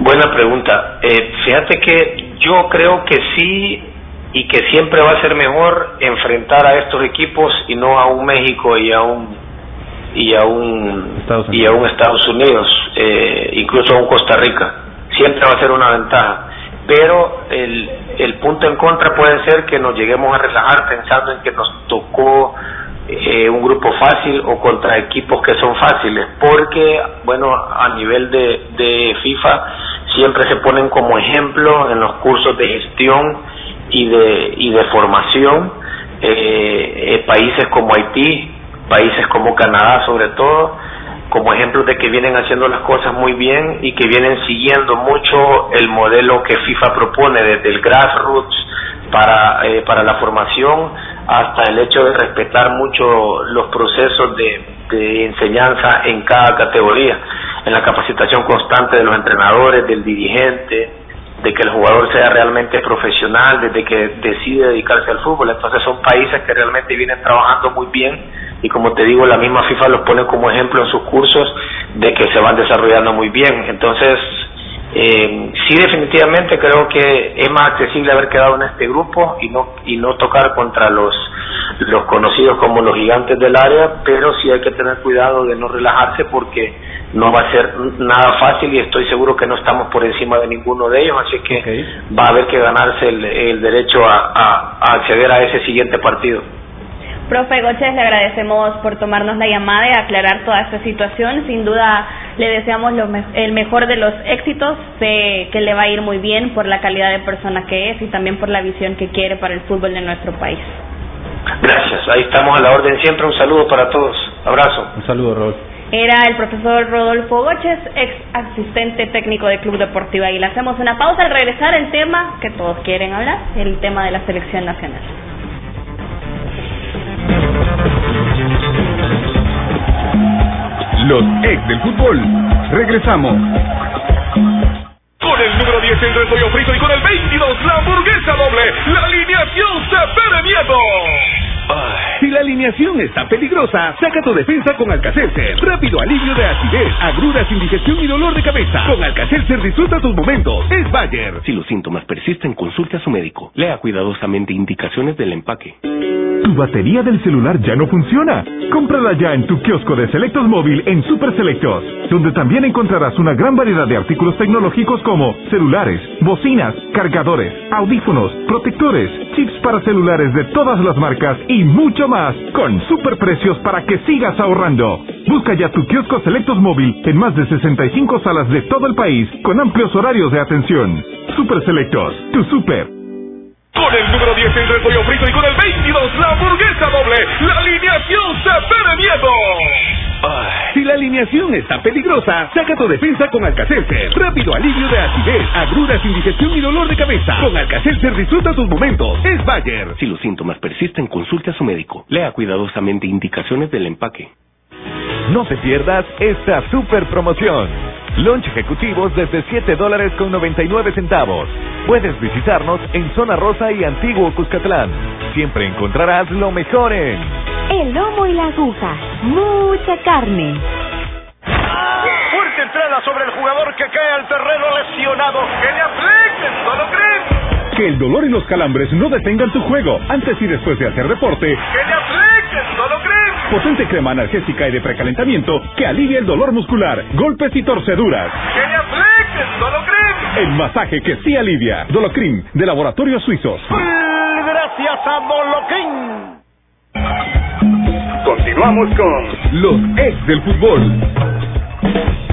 Buena pregunta. Eh, fíjate que yo creo que sí y que siempre va a ser mejor enfrentar a estos equipos y no a un México y a un y a un y a un Estados Unidos eh, incluso a un Costa Rica. Siempre va a ser una ventaja. Pero el, el punto en contra puede ser que nos lleguemos a relajar pensando en que nos tocó eh, un grupo fácil o contra equipos que son fáciles. Porque bueno a nivel de, de FIFA siempre se ponen como ejemplo en los cursos de gestión y de, y de formación, eh, eh, países como Haití, países como Canadá sobre todo, como ejemplos de que vienen haciendo las cosas muy bien y que vienen siguiendo mucho el modelo que FIFA propone desde el grassroots para, eh, para la formación hasta el hecho de respetar mucho los procesos de, de enseñanza en cada categoría, en la capacitación constante de los entrenadores, del dirigente, de que el jugador sea realmente profesional desde que decide dedicarse al fútbol. Entonces son países que realmente vienen trabajando muy bien y como te digo, la misma FIFA los pone como ejemplo en sus cursos de que se van desarrollando muy bien. Entonces, eh, sí definitivamente creo que es más accesible haber quedado en este grupo y no y no tocar contra los los conocidos como los gigantes del área, pero sí hay que tener cuidado de no relajarse porque no va a ser nada fácil y estoy seguro que no estamos por encima de ninguno de ellos, así que va a haber que ganarse el, derecho a, acceder a ese siguiente partido. Profe Goches, le agradecemos por tomarnos la llamada y aclarar toda esta situación. Sin duda, le deseamos el mejor de los éxitos. Sé que le va a ir muy bien por la calidad de persona que es y también por la visión que quiere para el fútbol de nuestro país. Gracias, ahí estamos a la orden siempre. Un saludo para todos. Abrazo. Un saludo, Rod era el profesor Rodolfo Goches, ex asistente técnico del Club Deportivo le Hacemos una pausa al regresar el tema que todos quieren hablar, el tema de la selección nacional. Los ex del fútbol. Regresamos. Con el número 10 el pollo frito y con el 22 la hamburguesa doble, la alineación se alineación está peligrosa, saca tu defensa con Alcacelser. Rápido alivio de acidez, agruras, indigestión y dolor de cabeza. Con Alcacelser disfruta tus momentos. Es Bayer. Si los síntomas persisten, consulte a su médico. Lea cuidadosamente indicaciones del empaque. Tu batería del celular ya no funciona. Cómprala ya en tu kiosco de Selectos Móvil en Super Selectos, donde también encontrarás una gran variedad de artículos tecnológicos como celulares, bocinas, cargadores, audífonos, protectores, chips para celulares de todas las marcas y mucho más, con super precios para que sigas ahorrando. Busca ya tu kiosco Selectos Móvil en más de 65 salas de todo el país, con amplios horarios de atención. Super Selectos, tu super con el número 10 el repollo frito y con el 22 la hamburguesa doble. La alineación se ve miedo. Si la alineación está peligrosa, saca tu defensa con Alcacelser. Rápido alivio de acidez, agruras, indigestión y dolor de cabeza. Con Alcacelser disfruta tus momentos. Es Bayer. Si los síntomas persisten, consulte a su médico. Lea cuidadosamente indicaciones del empaque. No te pierdas esta super promoción. Lunch ejecutivos desde 7 dólares con 99 centavos. Puedes visitarnos en Zona Rosa y Antiguo Cuscatlán. Siempre encontrarás lo mejor en... El lomo y la aguja. Mucha carne. Fuerte entrada sobre el jugador que cae al terreno lesionado. ¡Que le apliquen! ¿No lo creen? Que el dolor y los calambres no detengan tu juego antes y después de hacer deporte. ¡Que le apliquen! Potente crema analgésica y de precalentamiento que alivia el dolor muscular, golpes y torceduras. El masaje que sí alivia. Dolocrim, de Laboratorios Suizos. Gracias a Dolocrim. Continuamos con los ex del fútbol.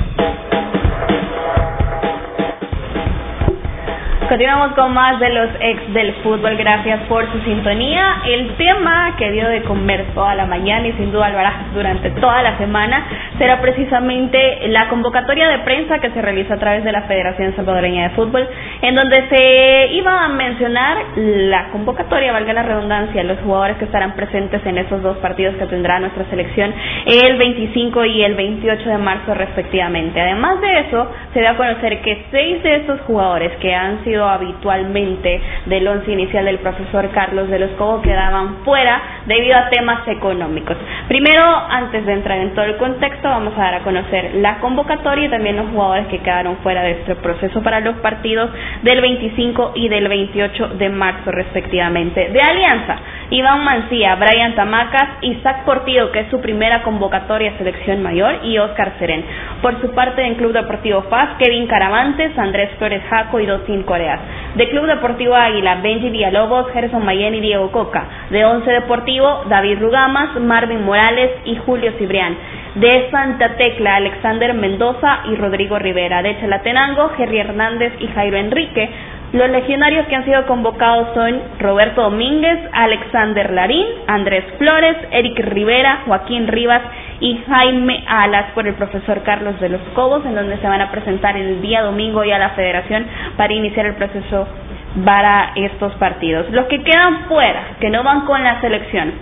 Continuamos con más de los ex del fútbol. Gracias por su sintonía. El tema que dio de comer toda la mañana y sin duda lo hará durante toda la semana será precisamente la convocatoria de prensa que se realiza a través de la Federación Salvadoreña de Fútbol, en donde se iba a mencionar la convocatoria, valga la redundancia, los jugadores que estarán presentes en esos dos partidos que tendrá nuestra selección el 25 y el 28 de marzo respectivamente. Además de eso, se da a conocer que seis de esos jugadores que han sido habitualmente del once inicial del profesor Carlos de los Cobos quedaban fuera debido a temas económicos. Primero, antes de entrar en todo el contexto, vamos a dar a conocer la convocatoria y también los jugadores que quedaron fuera de este proceso para los partidos del 25 y del 28 de marzo respectivamente. De Alianza, Iván Mancía, Brian Tamacas, Isaac Portillo, que es su primera convocatoria a selección mayor, y Oscar Serén. Por su parte, en Club Deportivo FAS, Kevin Caravantes, Andrés Flores Jaco y Dotin De Club Deportivo Águila, Benji Villalobos, Gerson Mayen y Diego Coca. De Once Deportivo, David Rugamas, Marvin Morales y Julio Cibrián. De Santa Tecla, Alexander Mendoza y Rodrigo Rivera. De Chalatenango, Jerry Hernández y Jairo Enrique. Los legionarios que han sido convocados son Roberto Domínguez, Alexander Larín, Andrés Flores, Eric Rivera, Joaquín Rivas y Jaime Alas por el profesor Carlos de los Cobos, en donde se van a presentar el día domingo ya a la federación para iniciar el proceso para estos partidos. Los que quedan fuera, que no van con la selección,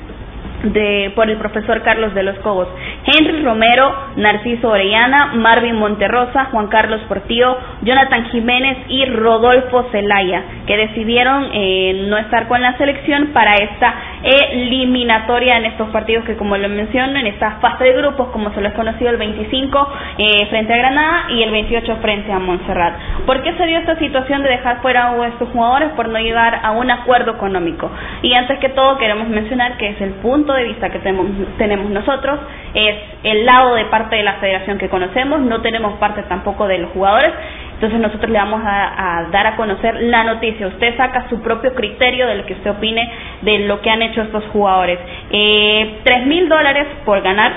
de, por el profesor Carlos de los Cobos, Henry Romero, Narciso Orellana, Marvin Monterrosa, Juan Carlos Portillo, Jonathan Jiménez y Rodolfo Zelaya, que decidieron eh, no estar con la selección para esta eliminatoria en estos partidos que, como lo menciono, en esta fase de grupos, como se lo es conocido el 25 eh, frente a Granada y el 28 frente a Montserrat. ¿Por qué se dio esta situación de dejar fuera a estos jugadores? Por no llegar a un acuerdo económico. Y antes que todo, queremos mencionar que es el punto de vista que tenemos, tenemos nosotros, es el lado de parte de la federación que conocemos, no tenemos parte tampoco de los jugadores, entonces nosotros le vamos a, dar a conocer la noticia. Usted saca su propio criterio de lo que usted opine de lo que han hecho estos jugadores. Eh, Tres mil dólares por ganar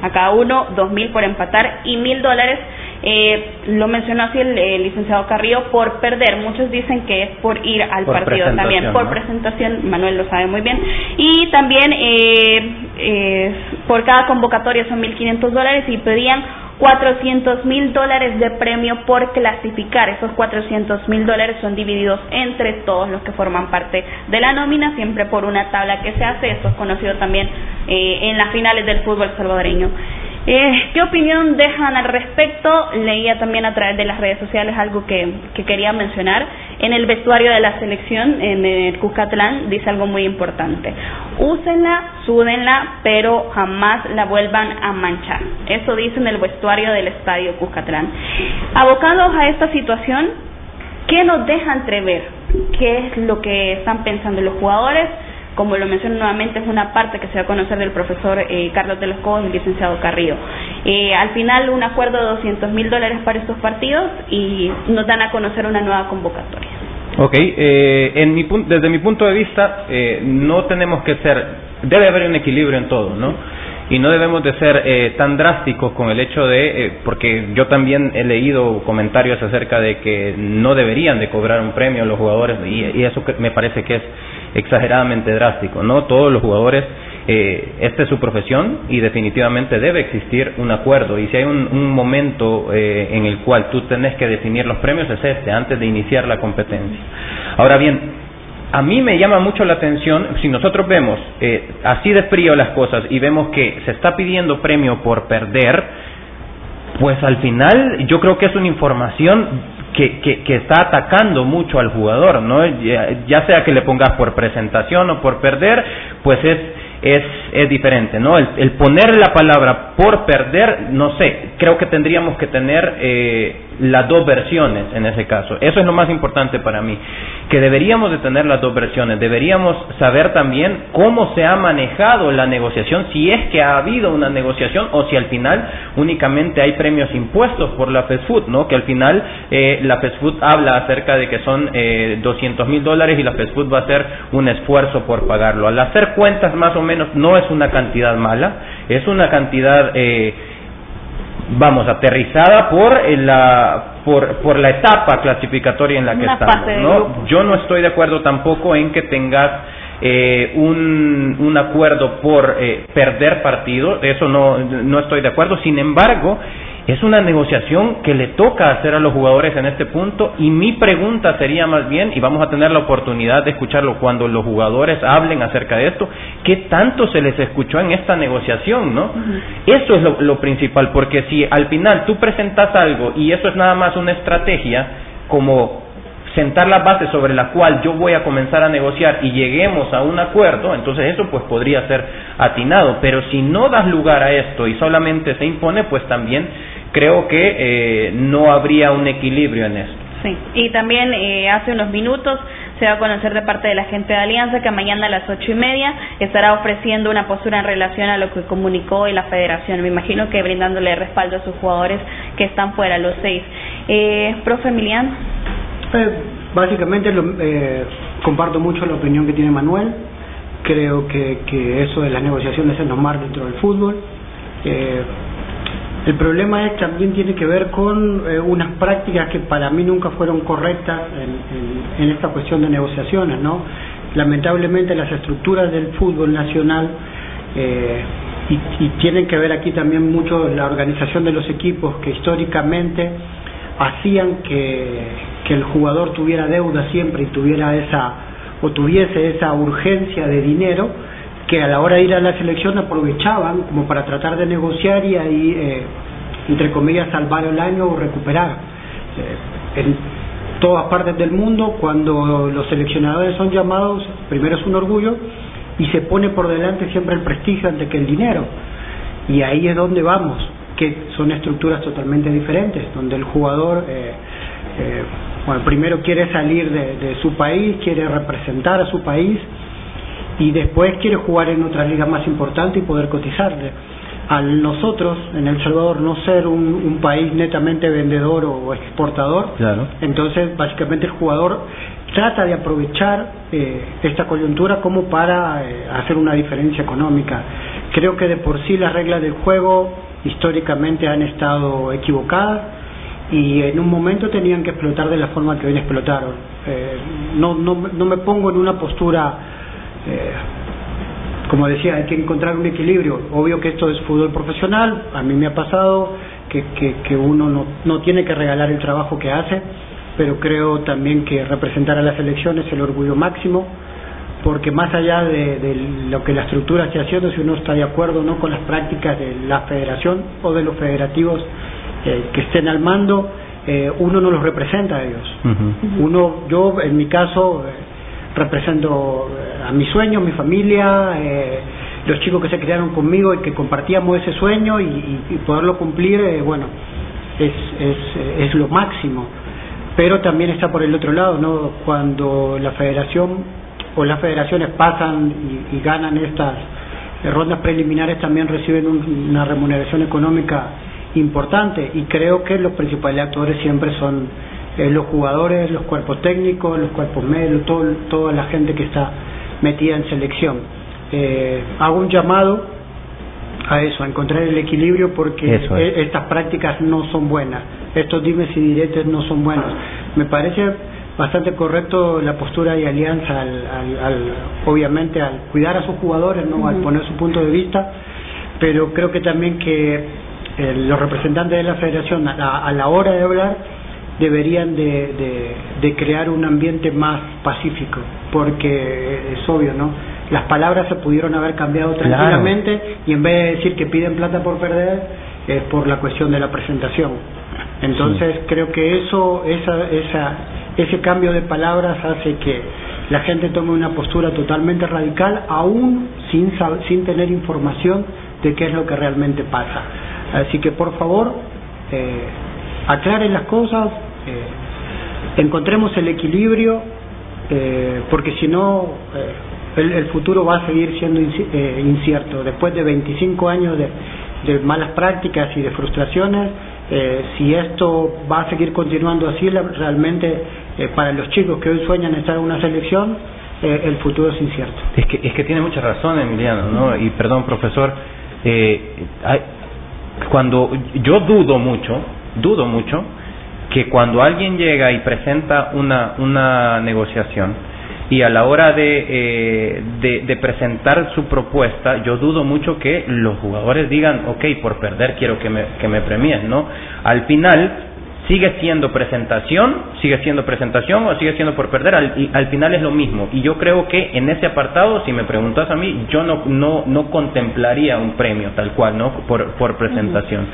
a cada uno, dos mil por empatar y mil dólares eh, lo mencionó así el, licenciado Carrillo, por perder. Muchos dicen que es por ir al partido también, por presentación, Manuel lo sabe muy bien. Y también eh, eh, por cada convocatoria son 1.500 dólares y pedían 400 mil dólares de premio por clasificar. Esos 400 mil dólares son divididos entre todos los que forman parte de la nómina, siempre por una tabla que se hace. Esto es conocido también eh, en las finales del fútbol salvadoreño. Eh, ¿Qué opinión dejan al respecto? Leía también a través de las redes sociales algo que, que quería mencionar. En el vestuario de la selección, en el Cuscatlán, dice algo muy importante. Úsenla, súdenla, pero jamás la vuelvan a manchar. Eso dice en el vestuario del estadio Cuscatlán. Abocados a esta situación, ¿qué nos deja entrever? ¿Qué es lo que están pensando los jugadores? Como lo menciono nuevamente, es una parte que se va a conocer del profesor eh, Carlos de los Cobos y el licenciado Carrillo. Eh, al final, un acuerdo de 200 mil dólares para estos partidos y nos dan a conocer una nueva convocatoria. Ok, eh, en mi, desde mi punto de vista, eh, no tenemos que ser, debe haber un equilibrio en todo, ¿no? y no debemos de ser eh, tan drásticos con el hecho de, eh, porque yo también he leído comentarios acerca de que no deberían de cobrar un premio los jugadores y, y eso me parece que es exageradamente drástico, ¿no? Todos los jugadores, eh, esta es su profesión y definitivamente debe existir un acuerdo y si hay un, un momento eh, en el cual tú tenés que definir los premios es este, antes de iniciar la competencia. Ahora bien, a mí me llama mucho la atención, si nosotros vemos eh, así de frío las cosas y vemos que se está pidiendo premio por perder, pues al final yo creo que es una información que, que, está atacando mucho al jugador, ¿no? Ya, sea que le pongas por presentación o por perder, pues es, es, es diferente, ¿no? El, el, poner la palabra por perder, no sé, creo que tendríamos que tener eh, las dos versiones en ese caso. Eso es lo más importante para mí, que deberíamos de tener las dos versiones. Deberíamos saber también cómo se ha manejado la negociación, si es que ha habido una negociación o si al final únicamente hay premios impuestos por la fast food, ¿no? Que al final eh, la fast food habla acerca de que son eh, 200 mil dólares y la fast food va a hacer un esfuerzo por pagarlo. Al hacer cuentas más o menos no es una cantidad mala, es una cantidad eh, vamos, aterrizada por eh, la por, por la etapa clasificatoria en la que estamos. ¿no? Yo no estoy de acuerdo tampoco en que tengas eh, un, un acuerdo por eh, perder partido, eso no, no estoy de acuerdo. Sin embargo, es una negociación que le toca hacer a los jugadores en este punto y mi pregunta sería más bien, y vamos a tener la oportunidad de escucharlo cuando los jugadores hablen acerca de esto, ¿qué tanto se les escuchó en esta negociación? ¿no? Eso es lo, lo principal, porque si al final tú presentas algo y eso es nada más una estrategia, como sentar la base sobre la cual yo voy a comenzar a negociar y lleguemos a un acuerdo, entonces eso pues podría ser atinado, pero si no das lugar a esto y solamente se impone, pues también creo que eh, no habría un equilibrio en esto. Sí, y también eh, hace unos minutos se va a conocer de parte de la gente de Alianza que mañana a las ocho y media estará ofreciendo una postura en relación a lo que comunicó hoy la Federación. Me imagino que brindándole respaldo a sus jugadores que están fuera, los seis. Eh, profe Emiliano. Eh, básicamente lo, eh, comparto mucho la opinión que tiene Manuel. Creo que, que eso de las negociaciones es normal dentro del fútbol. Eh, el problema es también tiene que ver con eh, unas prácticas que para mí nunca fueron correctas en, esta cuestión de negociaciones, ¿no? Lamentablemente las estructuras del fútbol nacional eh, y, y tienen que ver aquí también mucho la organización de los equipos que históricamente hacían que, que el jugador tuviera deuda siempre y tuviera esa o tuviese esa urgencia de dinero que a la hora de ir a la selección aprovechaban como para tratar de negociar y ahí, eh, entre comillas, salvar el año o recuperar. Eh, en todas partes del mundo, cuando los seleccionadores son llamados, primero es un orgullo y se pone por delante siempre el prestigio antes que el dinero. Y ahí es donde vamos, que son estructuras totalmente diferentes, donde el jugador... Eh, eh, bueno, primero quiere salir de, de su país, quiere representar a su país, y después quiere jugar en otra liga más importante y poder cotizarle. Al nosotros, en El Salvador, no ser un, un país netamente vendedor o exportador, claro. entonces básicamente el jugador trata de aprovechar eh, esta coyuntura como para eh, hacer una diferencia económica. Creo que de por sí las reglas del juego históricamente han estado equivocadas y en un momento tenían que explotar de la forma que hoy explotaron. Eh, no, no, no me pongo en una postura eh, como decía, hay que encontrar un equilibrio. Obvio que esto es fútbol profesional, a mí me ha pasado que, que, que uno no, no tiene que regalar el trabajo que hace, pero creo también que representar a la selección es el orgullo máximo, porque más allá de, de lo que la estructura esté haciendo, si uno está de acuerdo no con las prácticas de la federación o de los federativos eh, que estén al mando, eh, uno no los representa a ellos. Uh -huh. Uno, yo en mi caso, represento a mi sueño, mi familia, eh, los chicos que se criaron conmigo y que compartíamos ese sueño y, y, poderlo cumplir, eh, bueno, es, es, es lo máximo. Pero también está por el otro lado, ¿no? Cuando la federación o las federaciones pasan y, y ganan estas rondas preliminares también reciben un, una remuneración económica importante y creo que los principales actores siempre son eh, los jugadores, los cuerpos técnicos, los cuerpos medios, todo, toda la gente que está metida en selección. Eh, hago un llamado a eso, a encontrar el equilibrio porque es. e- estas prácticas no son buenas, estos dimes y diretes no son buenos. Me parece bastante correcto la postura de Alianza al, al, al obviamente al cuidar a sus jugadores, no al poner su punto de vista, pero creo que también que eh, los representantes de la federación a la, a la hora de hablar deberían de, de, de crear un ambiente más pacífico, porque es obvio, ¿no? Las palabras se pudieron haber cambiado Claro. tranquilamente y en vez de decir que piden plata por perder, es por la cuestión de la presentación. Entonces creo que eso, esa, esa, ese cambio de palabras hace que la gente tome una postura totalmente radical, aún sin, sin tener información de qué es lo que realmente pasa. Así que por favor, eh, aclaren las cosas, eh, encontremos el equilibrio, eh, porque si no, eh, el, futuro va a seguir siendo eh, incierto. Después de 25 años de, malas prácticas y de frustraciones, si esto va a seguir continuando así, realmente para los chicos que hoy sueñan estar en una selección, eh, el futuro es incierto. Es que, es que tiene mucha razón, Emiliano, ¿no? Y perdón, profesor, cuando yo dudo mucho, dudo mucho que cuando alguien llega y presenta una, una negociación y a la hora de, eh, de, de presentar su propuesta, yo dudo mucho que los jugadores digan, ok, por perder quiero que me, que me premien, ¿no? Al final, sigue siendo presentación, sigue siendo presentación o sigue siendo por perder, al, y al final es lo mismo. Y yo creo que en ese apartado, si me preguntas a mí, yo no, no, no contemplaría un premio tal cual, ¿no? Por, por presentación.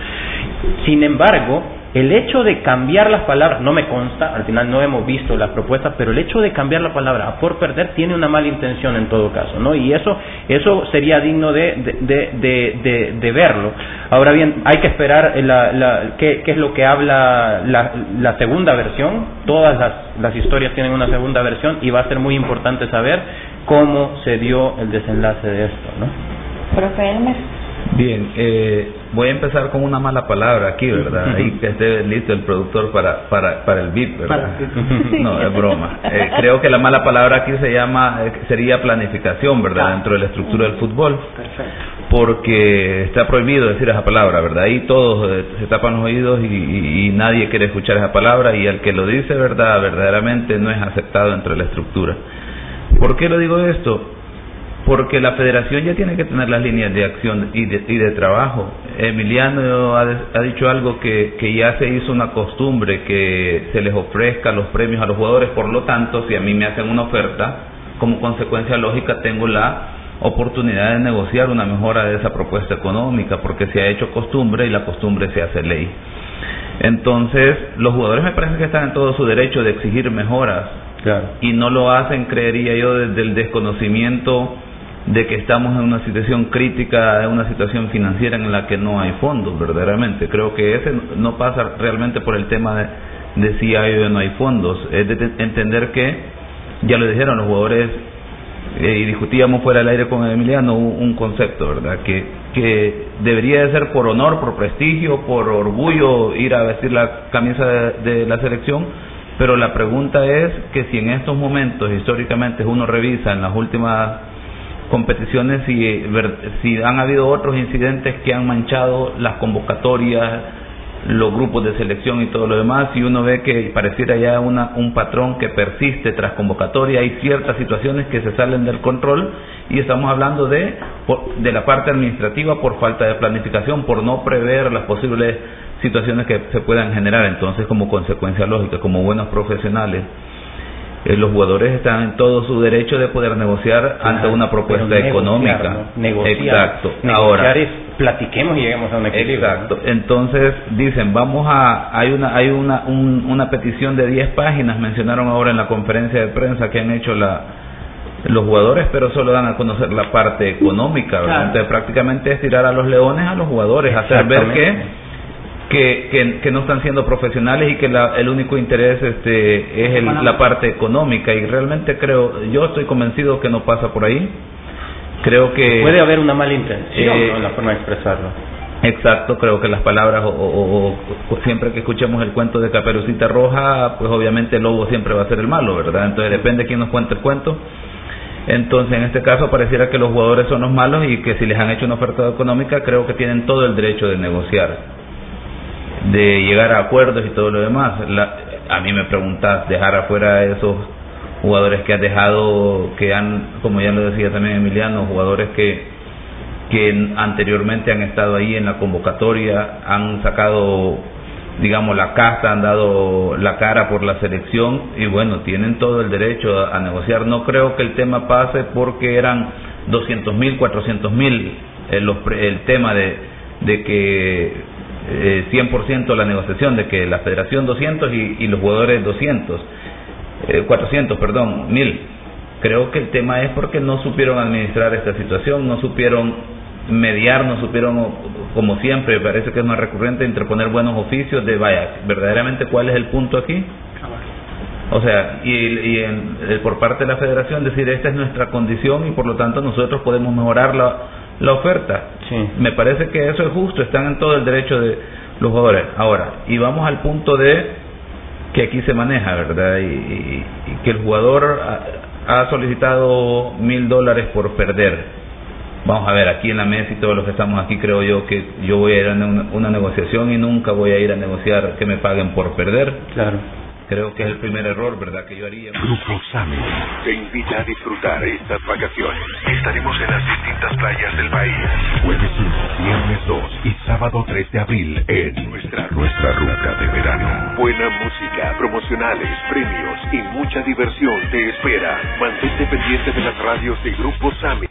Sin embargo, el hecho de cambiar las palabras, no me consta, al final no hemos visto las propuestas, pero el hecho de cambiar la palabra a por perder tiene una mala intención en todo caso, ¿no? Y eso, eso sería digno de, de, de, de, verlo. Ahora bien, hay que esperar la, la, qué, qué es lo que habla la, la segunda versión. Todas las, las historias tienen una segunda versión y va a ser muy importante saber cómo se dio el desenlace de esto, ¿no? Profe Elmer. Bien, eh, voy a empezar con una mala palabra aquí, ¿verdad? Ahí que esté listo el productor para, para, para el beat, ¿verdad? [laughs] No, es broma. Eh, creo que la mala palabra aquí se llama, eh, sería planificación, ¿verdad? Dentro de la estructura del fútbol. Porque está prohibido decir esa palabra, ¿verdad? Ahí todos eh, se tapan los oídos y, y- y nadie quiere escuchar esa palabra y el que lo dice, ¿verdad? Verdaderamente no es aceptado dentro de la estructura. ¿Por qué lo digo esto? Porque la federación ya tiene que tener las líneas de acción y de, y de trabajo. Emiliano ha, ha dicho algo que, que ya se hizo una costumbre, que se les ofrezca los premios a los jugadores. Por lo tanto, si a mí me hacen una oferta, como consecuencia lógica tengo la oportunidad de negociar una mejora de esa propuesta económica, porque se ha hecho costumbre y la costumbre se hace ley. Entonces, los jugadores me parece que están en todo su derecho de exigir mejoras y no lo hacen, creería yo, desde el desconocimiento de que estamos en una situación crítica, en una situación financiera en la que no hay fondos, verdaderamente. Creo que ese no pasa realmente por el tema de, de si hay o no hay fondos, es de te- entender que, ya lo dijeron los jugadores, eh, y discutíamos fuera del aire con Emiliano un, un concepto, ¿verdad? Que, que debería de ser por honor, por prestigio, por orgullo ir a vestir la camisa de, de la selección, pero la pregunta es que si en estos momentos históricamente uno revisa en las últimas competiciones si, ver- si han habido otros incidentes que han manchado las convocatorias, los grupos de selección y todo lo demás, y uno ve que pareciera ya una, un patrón que persiste tras convocatoria, hay ciertas situaciones que se salen del control y estamos hablando de, de la parte administrativa por falta de planificación, por no prever las posibles situaciones que se puedan generar, entonces como consecuencia lógica, como buenos profesionales, eh, los jugadores están en todo su derecho de poder negociar ante una propuesta negociar, económica. ¿no? Negociar. Exacto. Negociar Ahora, es platiquemos y lleguemos a un equilibrio. Exacto. Entonces dicen, vamos a, hay una, hay una, un- una petición de 10 páginas, mencionaron ahora en la conferencia de prensa que han hecho la, los jugadores, pero solo dan a conocer la parte económica, ¿verdad? Claro. Entonces prácticamente es tirar a los leones a los jugadores, hacer ver que. Que, que, que no están siendo profesionales y que la- el único interés este es el- la parte económica y realmente creo yo estoy convencido que no pasa por ahí creo que Puede haber una mala intención Eh, ¿no? en la forma de expresarlo. Exacto, creo que las palabras, o, o- o- o siempre que escuchemos el cuento de Caperucita Roja, pues obviamente el lobo siempre va a ser el malo, ¿verdad? Entonces depende de quién nos cuente el cuento. Entonces en este caso pareciera que los jugadores son los malos y que si les han hecho una oferta económica, creo que tienen todo el derecho de negociar, de llegar a acuerdos y todo lo demás. La- a mí me preguntas, dejar afuera a esos jugadores que has dejado, que han, como ya lo decía también Emiliano, jugadores que que anteriormente han estado ahí en la convocatoria, han sacado, digamos, la casa, han dado la cara por la selección y bueno, tienen todo el derecho a, negociar. No creo que el tema pase porque eran 200 mil, 400 mil el tema de, de que eh, 100% la negociación, de que la federación 200 y, y los jugadores 200, eh, 400, perdón, mil. Creo que el tema es porque no supieron administrar esta situación, no supieron mediar, no supieron, como siempre, parece que es más recurrente, interponer buenos oficios de, vaya, verdaderamente cuál es el punto aquí. O sea, y, y en, por parte de la federación decir, esta es nuestra condición y por lo tanto nosotros podemos mejorar la, oferta. Me parece que eso es justo, están en todo el derecho de los jugadores. Ahora, y vamos al punto de que aquí se maneja, ¿verdad? Y, que el jugador ha, solicitado mil dólares por perder. Vamos a ver, aquí en la mesa y todos los que estamos aquí, creo yo que yo voy a ir a una negociación y nunca voy a ir a negociar que me paguen por perder. Claro. Creo que es el primer error, ¿verdad? Que yo haría. Grupo Sami te invita a disfrutar estas vacaciones. Estaremos en las distintas playas del país. Jueves 1, viernes 2 y sábado 3 de abril en nuestra, nuestra ruta de verano. Buena música, promocionales, premios y mucha diversión te espera. Mantente pendiente de las radios de Grupo Sami.